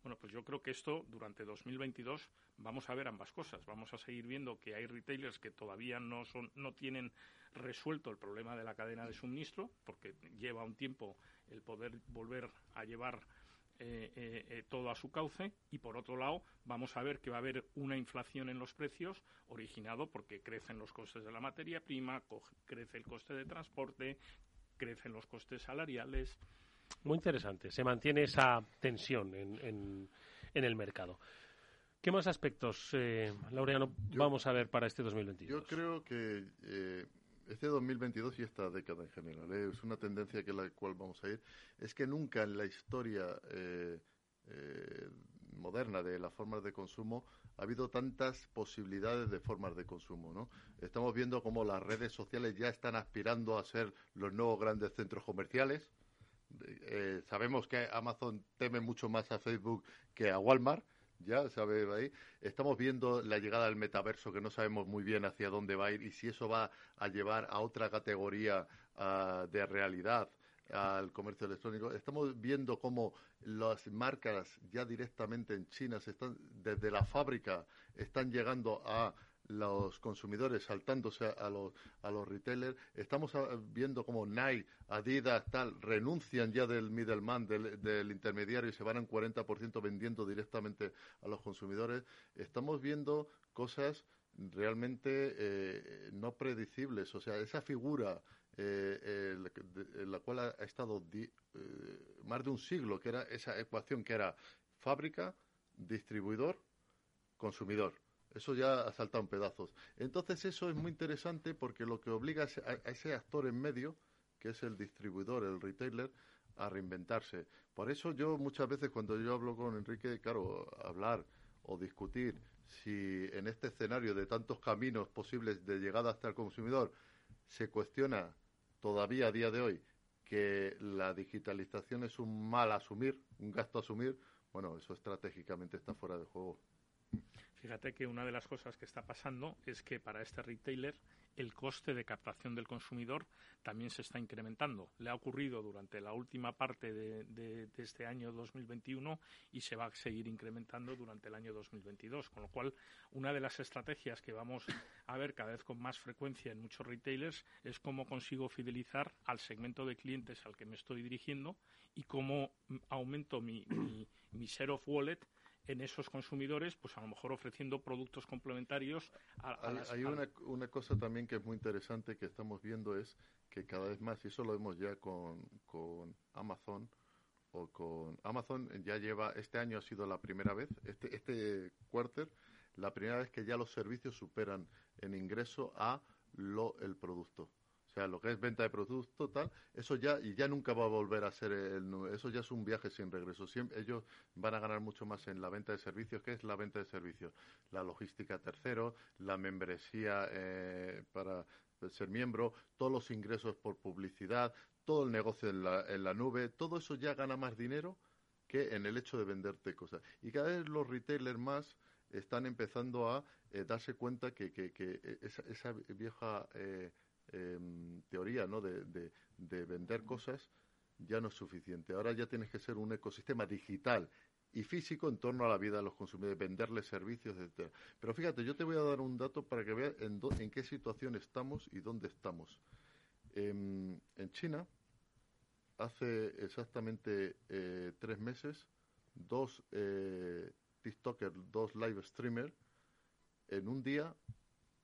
Bueno, pues yo creo que esto durante 2022 vamos a ver ambas cosas. Vamos a seguir viendo que hay retailers que todavía no son, no tienen resuelto el problema de la cadena de suministro, porque lleva un tiempo el poder volver a llevar eh, eh, eh, todo a su cauce y por otro lado vamos a ver que va a haber una inflación en los precios originado porque crecen los costes de la materia prima, crece el coste de transporte, crecen los costes salariales. Muy interesante. Se mantiene esa tensión en, en, el mercado. ¿Qué más aspectos, eh, Laureano, vamos a ver para este 2022? Yo creo que este 2022 y esta década en general, ¿eh? es una tendencia que la cual vamos a ir, es que nunca en la historia eh, eh, moderna de las formas de consumo ha habido tantas posibilidades de formas de consumo, ¿no? Estamos viendo cómo las redes sociales ya están aspirando a ser los nuevos grandes centros comerciales. sabemos que Amazon teme mucho más a Facebook que a Walmart ya sabes ahí. Estamos viendo la llegada del metaverso que no sabemos muy bien hacia dónde va a ir y si eso va a llevar a otra categoría ah, de realidad al comercio electrónico. Estamos viendo cómo las marcas ya directamente en China se están desde la fábrica están llegando a los consumidores saltándose a los, a los retailers. Estamos ah, viendo como Nike, Adidas, tal, renuncian ya del middleman, del, del intermediario y se van a un 40% vendiendo directamente a los consumidores. Estamos viendo cosas realmente eh, no predecibles. O sea, esa figura eh, en la cual ha estado eh, más de un siglo, que era esa ecuación que era fábrica, distribuidor, consumidor eso ya ha saltado en pedazos. Entonces eso es muy interesante porque lo que obliga a ese actor en medio, que es el distribuidor, el retailer, a reinventarse. Por eso yo muchas veces cuando yo hablo con Enrique, claro, hablar o discutir si en este escenario de tantos caminos posibles de llegada hasta el consumidor se cuestiona todavía a día de hoy que la digitalización es un mal asumir, un gasto a asumir, bueno, eso estratégicamente está fuera de juego. Fíjate que una de las cosas que está pasando es que para este retailer el coste de captación del consumidor también se está incrementando. Le ha ocurrido durante la última parte de, este año 2021 y se va a seguir incrementando durante el año 2022. Con lo cual, una de las estrategias que vamos a ver cada vez con más frecuencia en muchos retailers es cómo consigo fidelizar al segmento de clientes al que me estoy dirigiendo y cómo aumento mi, mi, mi share of wallet en esos consumidores, pues a lo mejor ofreciendo productos complementarios a, hay, una, una, cosa también que es muy interesante que estamos viendo es que cada vez más, y eso lo vemos ya con, con Amazon, o con Amazon ya lleva, este año ha sido la primera vez, este, este quarter, la primera vez que ya los servicios superan en ingreso a lo, el producto. O sea, lo que es venta de producto, tal, eso ya, y ya nunca va a volver a ser el, eso ya es un viaje sin regreso. Ellos van a ganar mucho más en la venta de servicios. ¿Qué es la venta de servicios? La logística tercero, la membresía eh, para ser miembro, todos los ingresos por publicidad, todo el negocio en la, en la nube, todo eso ya gana más dinero que en el hecho de venderte cosas. Y cada vez los retailers más están empezando a eh, darse cuenta que, que, que esa, esa vieja eh, Em, teoría ¿no? De, de, vender cosas ya no es suficiente. Ahora ya tienes que ser un ecosistema digital y físico en torno a la vida de los consumidores, venderles servicios, etcétera. Pero fíjate, yo te voy a dar un dato para que veas en, en qué situación estamos y dónde estamos. Em, en China, hace exactamente eh, tres meses, dos eh, TikTokers, dos live streamers, en un día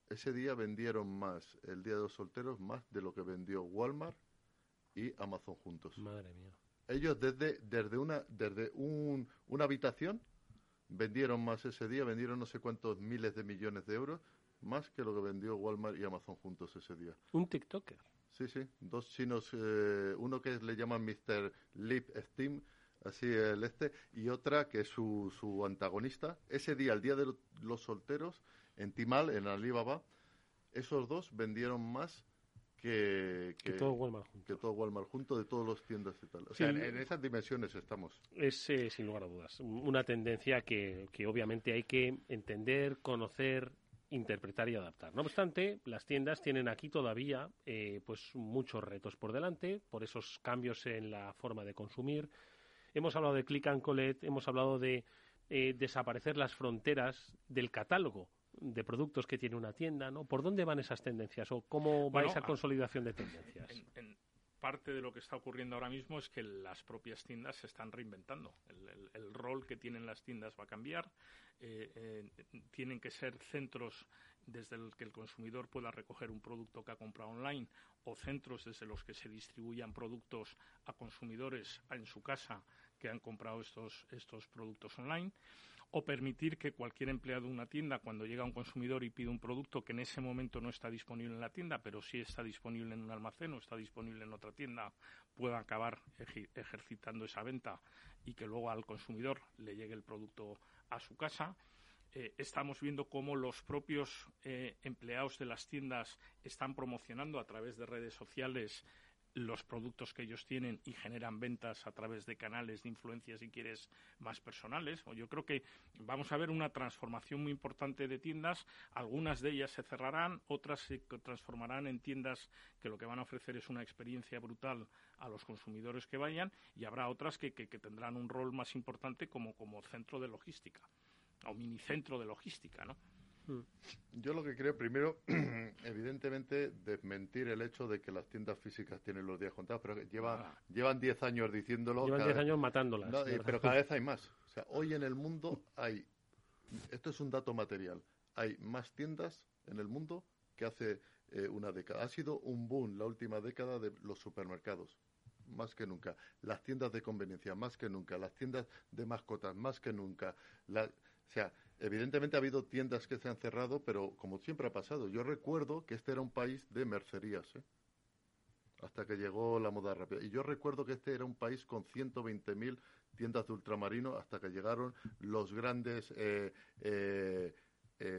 ese día vendieron más, el Día de los Solteros, más de lo que vendió Walmart y Amazon juntos. Madre mía. Ellos desde, desde, una, desde un, una habitación vendieron más ese día, vendieron no sé cuántos miles de millones de euros, más que lo que vendió Walmart y Amazon juntos ese día. ¿Un TikToker? Sí, sí, dos chinos, eh, uno que le llaman Mr. Lip Steam, así el este, y otra que es su, su antagonista. Ese día, el Día de los Solteros, en Timal, en Alibaba, esos dos vendieron más que, que, todo Walmart junto. Que todo Walmart junto de todas las tiendas y tal. O sea, en, esas dimensiones estamos. Es, eh, sin lugar a dudas, una tendencia que, que obviamente hay que entender, conocer, interpretar y adaptar. No obstante, las tiendas tienen aquí todavía eh, pues muchos retos por delante, por esos cambios en la forma de consumir. Hemos hablado de click and collect, hemos hablado de eh, desaparecer las fronteras del catálogo de productos que tiene una tienda, ¿no? ¿Por dónde van esas tendencias o cómo va esa consolidación de tendencias? parte de lo que está ocurriendo ahora mismo es que las propias tiendas se están reinventando. El, rol que tienen las tiendas va a cambiar. Eh, eh, tienen que ser centros desde el que el consumidor pueda recoger un producto que ha comprado online o centros desde los que se distribuyan productos a consumidores en su casa que han comprado estos, estos productos online o permitir que cualquier empleado de una tienda, cuando llega un consumidor y pide un producto que en ese momento no está disponible en la tienda, pero sí está disponible en un almacén o está disponible en otra tienda, pueda acabar ejercitando esa venta y que luego al consumidor le llegue el producto a su casa. Eh, estamos viendo cómo los propios eh, empleados de las tiendas están promocionando a través de redes sociales los productos que ellos tienen y generan ventas a través de canales de influencia, si quieres, más personales. Yo creo que vamos a ver una transformación muy importante de tiendas. Algunas de ellas se cerrarán, otras se transformarán en tiendas que lo que van a ofrecer es una experiencia brutal a los consumidores que vayan y habrá otras que, que, que tendrán un rol más importante como, como centro de logística o minicentro de logística, ¿no? Mm. Yo lo que creo, primero, evidentemente, desmentir el hecho de que las tiendas físicas tienen los días contados, pero lleva, ah. llevan 10 años diciéndolo. Llevan 10 años matándolas. pero cada vez hay más. O sea, hoy en el mundo hay, esto es un dato material, hay más tiendas en el mundo que hace eh, una década. Ha sido un boom la última década de los supermercados más que nunca. Las tiendas de conveniencia, más que nunca. Las tiendas de mascotas, más que nunca. La, o sea, evidentemente ha habido tiendas que se han cerrado, pero como siempre ha pasado, yo recuerdo que este era un país de mercerías, ¿eh? hasta que llegó la moda rápida. Y yo recuerdo que este era un país con 120.000 tiendas de ultramarino hasta que llegaron los grandes, eh, eh,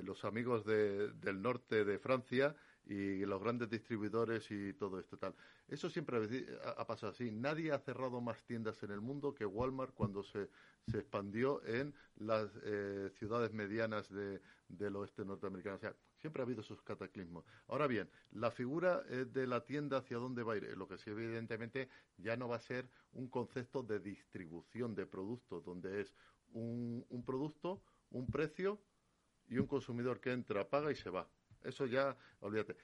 los amigos del norte de Francia y los grandes distribuidores y todo esto tal. Eso siempre ha, pasado así. Nadie ha cerrado más tiendas en el mundo que Walmart cuando se, se expandió en las eh, ciudades medianas de, del oeste norteamericano. Siempre ha habido esos cataclismos. Ahora bien, la figura eh, de la tienda hacia dónde va a ir, lo que sí evidentemente ya no va a ser un concepto de distribución de productos, donde es un, un producto, un precio y un consumidor que entra, paga y se va eso ya, olvídate.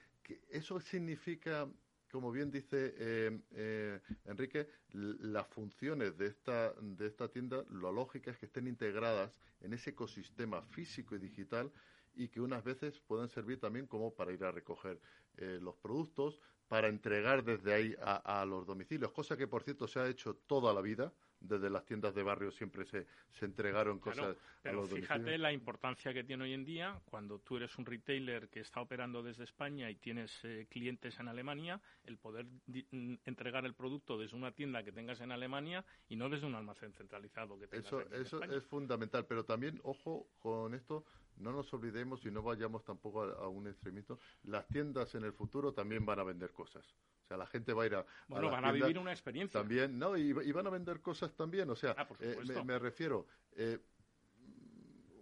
eso significa, como bien dice eh, eh, Enrique, las funciones de esta, de esta tienda, lo lógica es que estén integradas en ese ecosistema físico y digital y que unas veces pueden servir también como para ir a recoger eh, los productos, para entregar desde ahí a, a, los domicilios, cosa que por cierto se ha hecho toda la vida desde las tiendas de barrio siempre se, se entregaron cosas pero fíjate la importancia que tiene hoy en día cuando tú eres un retailer que está operando desde España y tienes eh, clientes en Alemania, el poder mm, entregar el producto desde una tienda que tengas en Alemania y no desde un almacén centralizado que tengas Eso, eso es fundamental, pero también, ojo con esto, no nos olvidemos y no vayamos tampoco a, un extremismo, las tiendas en el futuro también van a vender cosas. O sea, la gente va a ir a. Bueno, van a vivir una experiencia. También, ¿no? Y, van a vender cosas también. O sea, ah, eh, me, refiero. Eh,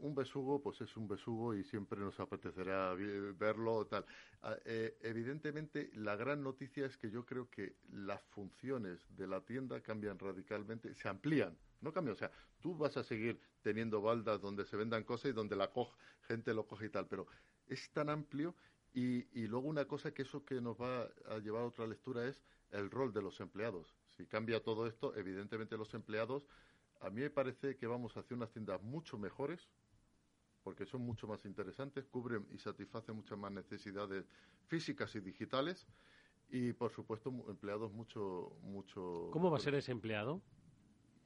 un besugo, pues es un besugo y siempre nos apetecerá verlo tal. Ah, eh, evidentemente, la gran noticia es que yo creo que las funciones de la tienda cambian radicalmente, se amplían. No cambian, o sea, tú vas a seguir teniendo baldas donde se vendan cosas y donde la gente lo coge y tal, pero es tan amplio y, y, luego una cosa que eso que nos va a llevar a otra lectura es el rol de los empleados. Si cambia todo esto, evidentemente los empleados, a mí me parece que vamos hacia unas tiendas mucho mejores, porque son mucho más interesantes, cubren y satisfacen muchas más necesidades físicas y digitales, y por supuesto empleados mucho, mucho. ¿Cómo va a ser ese empleado?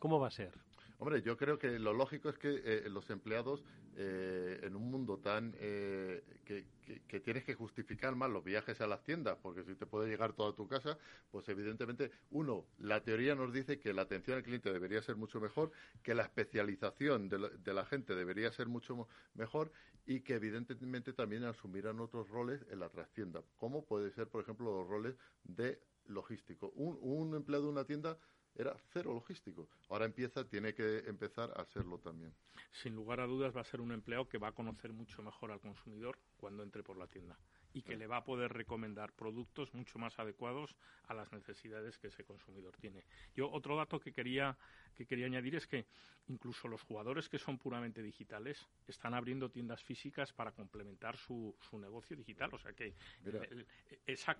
¿Cómo va a ser? Hombre, yo creo que lo lógico es que eh, los empleados, eh, en un mundo tan eh, que, que, tienes que justificar más los viajes a las tiendas, porque si te puede llegar toda tu casa, pues evidentemente, uno, la teoría nos dice que la atención al cliente debería ser mucho mejor, que la especialización de, la gente debería ser mucho mejor y que evidentemente también asumirán otros roles en la trastienda, como puede ser, por ejemplo, los roles de logístico. Un, un empleado de una tienda era cero logístico. Ahora empieza, tiene que empezar a serlo también. Sin lugar a dudas va a ser un empleado que va a conocer mucho mejor al consumidor cuando entre por la tienda y que le va a poder recomendar productos mucho más adecuados a las necesidades que ese consumidor tiene. Yo otro dato que quería que quería añadir es que incluso los jugadores que son puramente digitales están abriendo tiendas físicas para complementar su, su negocio digital, o sea que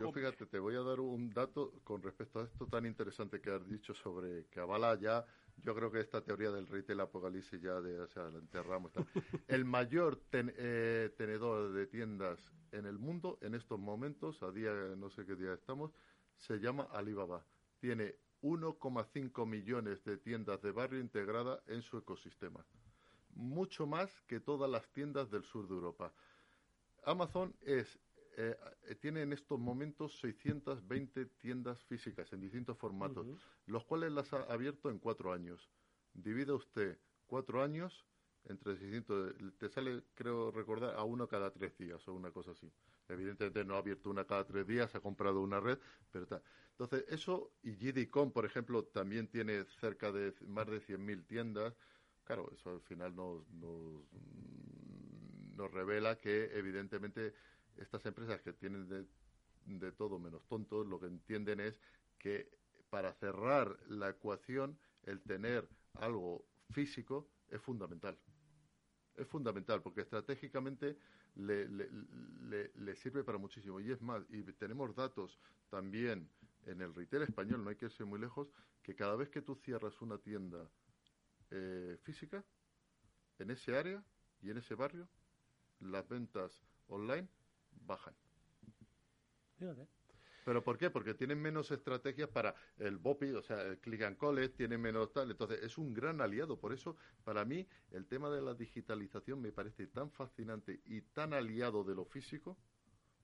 yo fíjate, te voy a dar un dato con respecto a esto tan interesante que has dicho sobre que avala ya yo creo que esta teoría del retail apocalipsis ya de, o la enterramos. El mayor eh, tenedor de tiendas en el mundo en estos momentos, a día, no sé qué día estamos, se llama Alibaba. Tiene 1,5 millones de tiendas de barrio integradas en su ecosistema. Mucho más que todas las tiendas del sur de Europa. Amazon es eh, tiene en estos momentos 620 tiendas físicas en distintos formatos, los cuales las ha abierto en cuatro años. Divide usted cuatro años entre 600, te sale, creo recordar, a uno cada tres días o una cosa así. Evidentemente no ha abierto una cada tres días, ha comprado una red, pero está. Entonces, eso, y GDCom, por ejemplo, también tiene cerca de más de 100.000 tiendas. Claro, eso al final nos, nos, nos revela que, evidentemente, estas empresas que tienen de, todo menos tontos, lo que entienden es que para cerrar la ecuación, el tener algo físico es fundamental. Es fundamental porque estratégicamente le, sirve para muchísimo. Y es más, y tenemos datos también en el retail español, no hay que irse muy lejos, que cada vez que tú cierras una tienda eh, física, en ese área y en ese barrio, las ventas online bajan. ¿Pero por qué? Porque tienen menos estrategias para el BOPI, o sea, el click and collect, tiene menos tal. Entonces, es un gran aliado. Por eso, para mí, el tema de la digitalización me parece tan fascinante y tan aliado de lo físico.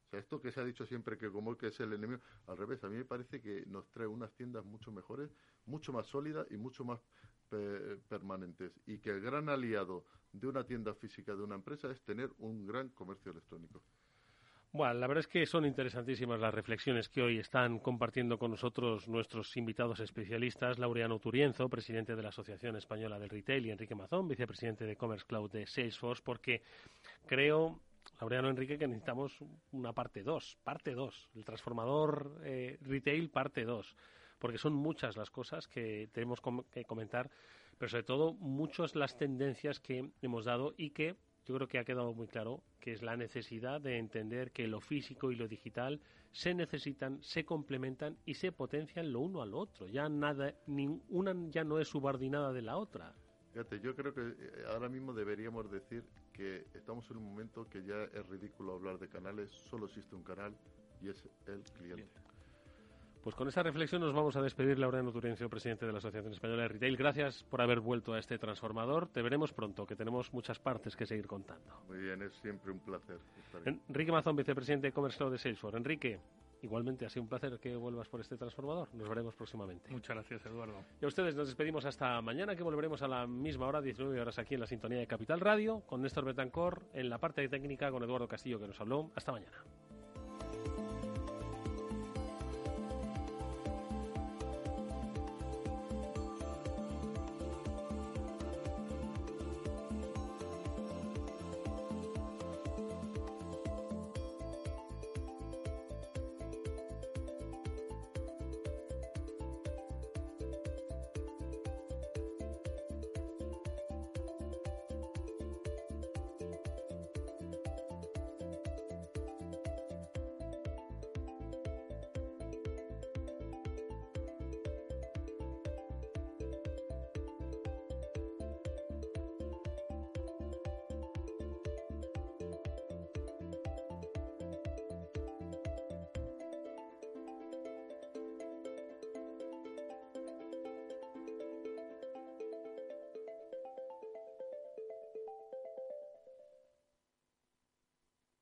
O sea, esto que se ha dicho siempre que como que es el enemigo, al revés, a mí me parece que nos trae unas tiendas mucho mejores, mucho más sólidas y mucho más permanentes. Y que el gran aliado de una tienda física de una empresa es tener un gran comercio electrónico. Bueno, la verdad es que son interesantísimas las reflexiones que hoy están compartiendo con nosotros nuestros invitados especialistas, Laureano Turienzo, presidente de la Asociación Española del Retail, y Enrique Mazón, vicepresidente de Commerce Cloud de Salesforce, porque creo, Laureano Enrique, que necesitamos una parte 2, parte 2, el transformador eh, retail parte 2, porque son muchas las cosas que tenemos que comentar, pero sobre todo muchas las tendencias que hemos dado y que yo creo que ha quedado muy claro que es la necesidad de entender que lo físico y lo digital se necesitan, se complementan y se potencian lo uno al otro. Ya nada, una ya no es subordinada de la otra. Fíjate, yo creo que eh, ahora mismo deberíamos decir que estamos en un momento que ya es ridículo hablar de canales, solo existe un canal y es el cliente. Pues con esa reflexión nos vamos a despedir, Laureano Turencio, presidente de la Asociación Española de Retail. Gracias por haber vuelto a este transformador. Te veremos pronto, que tenemos muchas partes que seguir contando. Muy bien, es siempre un placer. Enrique Mazón, vicepresidente de Commerce Cloud de Salesforce. Enrique, igualmente ha sido un placer que vuelvas por este transformador. Nos veremos próximamente. Muchas gracias, Eduardo. Y a ustedes nos despedimos hasta mañana, que volveremos a la misma hora, 19 horas aquí en la sintonía de Capital Radio, con Néstor Betancor, en la parte técnica con Eduardo Castillo, que nos habló. Hasta mañana.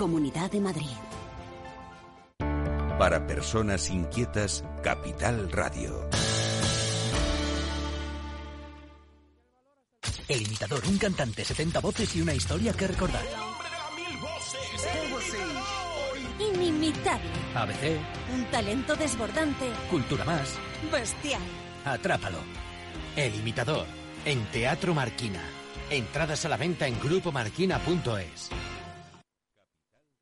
Comunidad de Madrid. Para personas inquietas, Capital Radio. El imitador, un cantante, 70 voces y una historia que recordar. Inimitable. ABC, Un talento desbordante. Cultura Más, Bestial. Atrápalo. El imitador, en Teatro Marquina. Entradas a la venta en grupomarquina.es.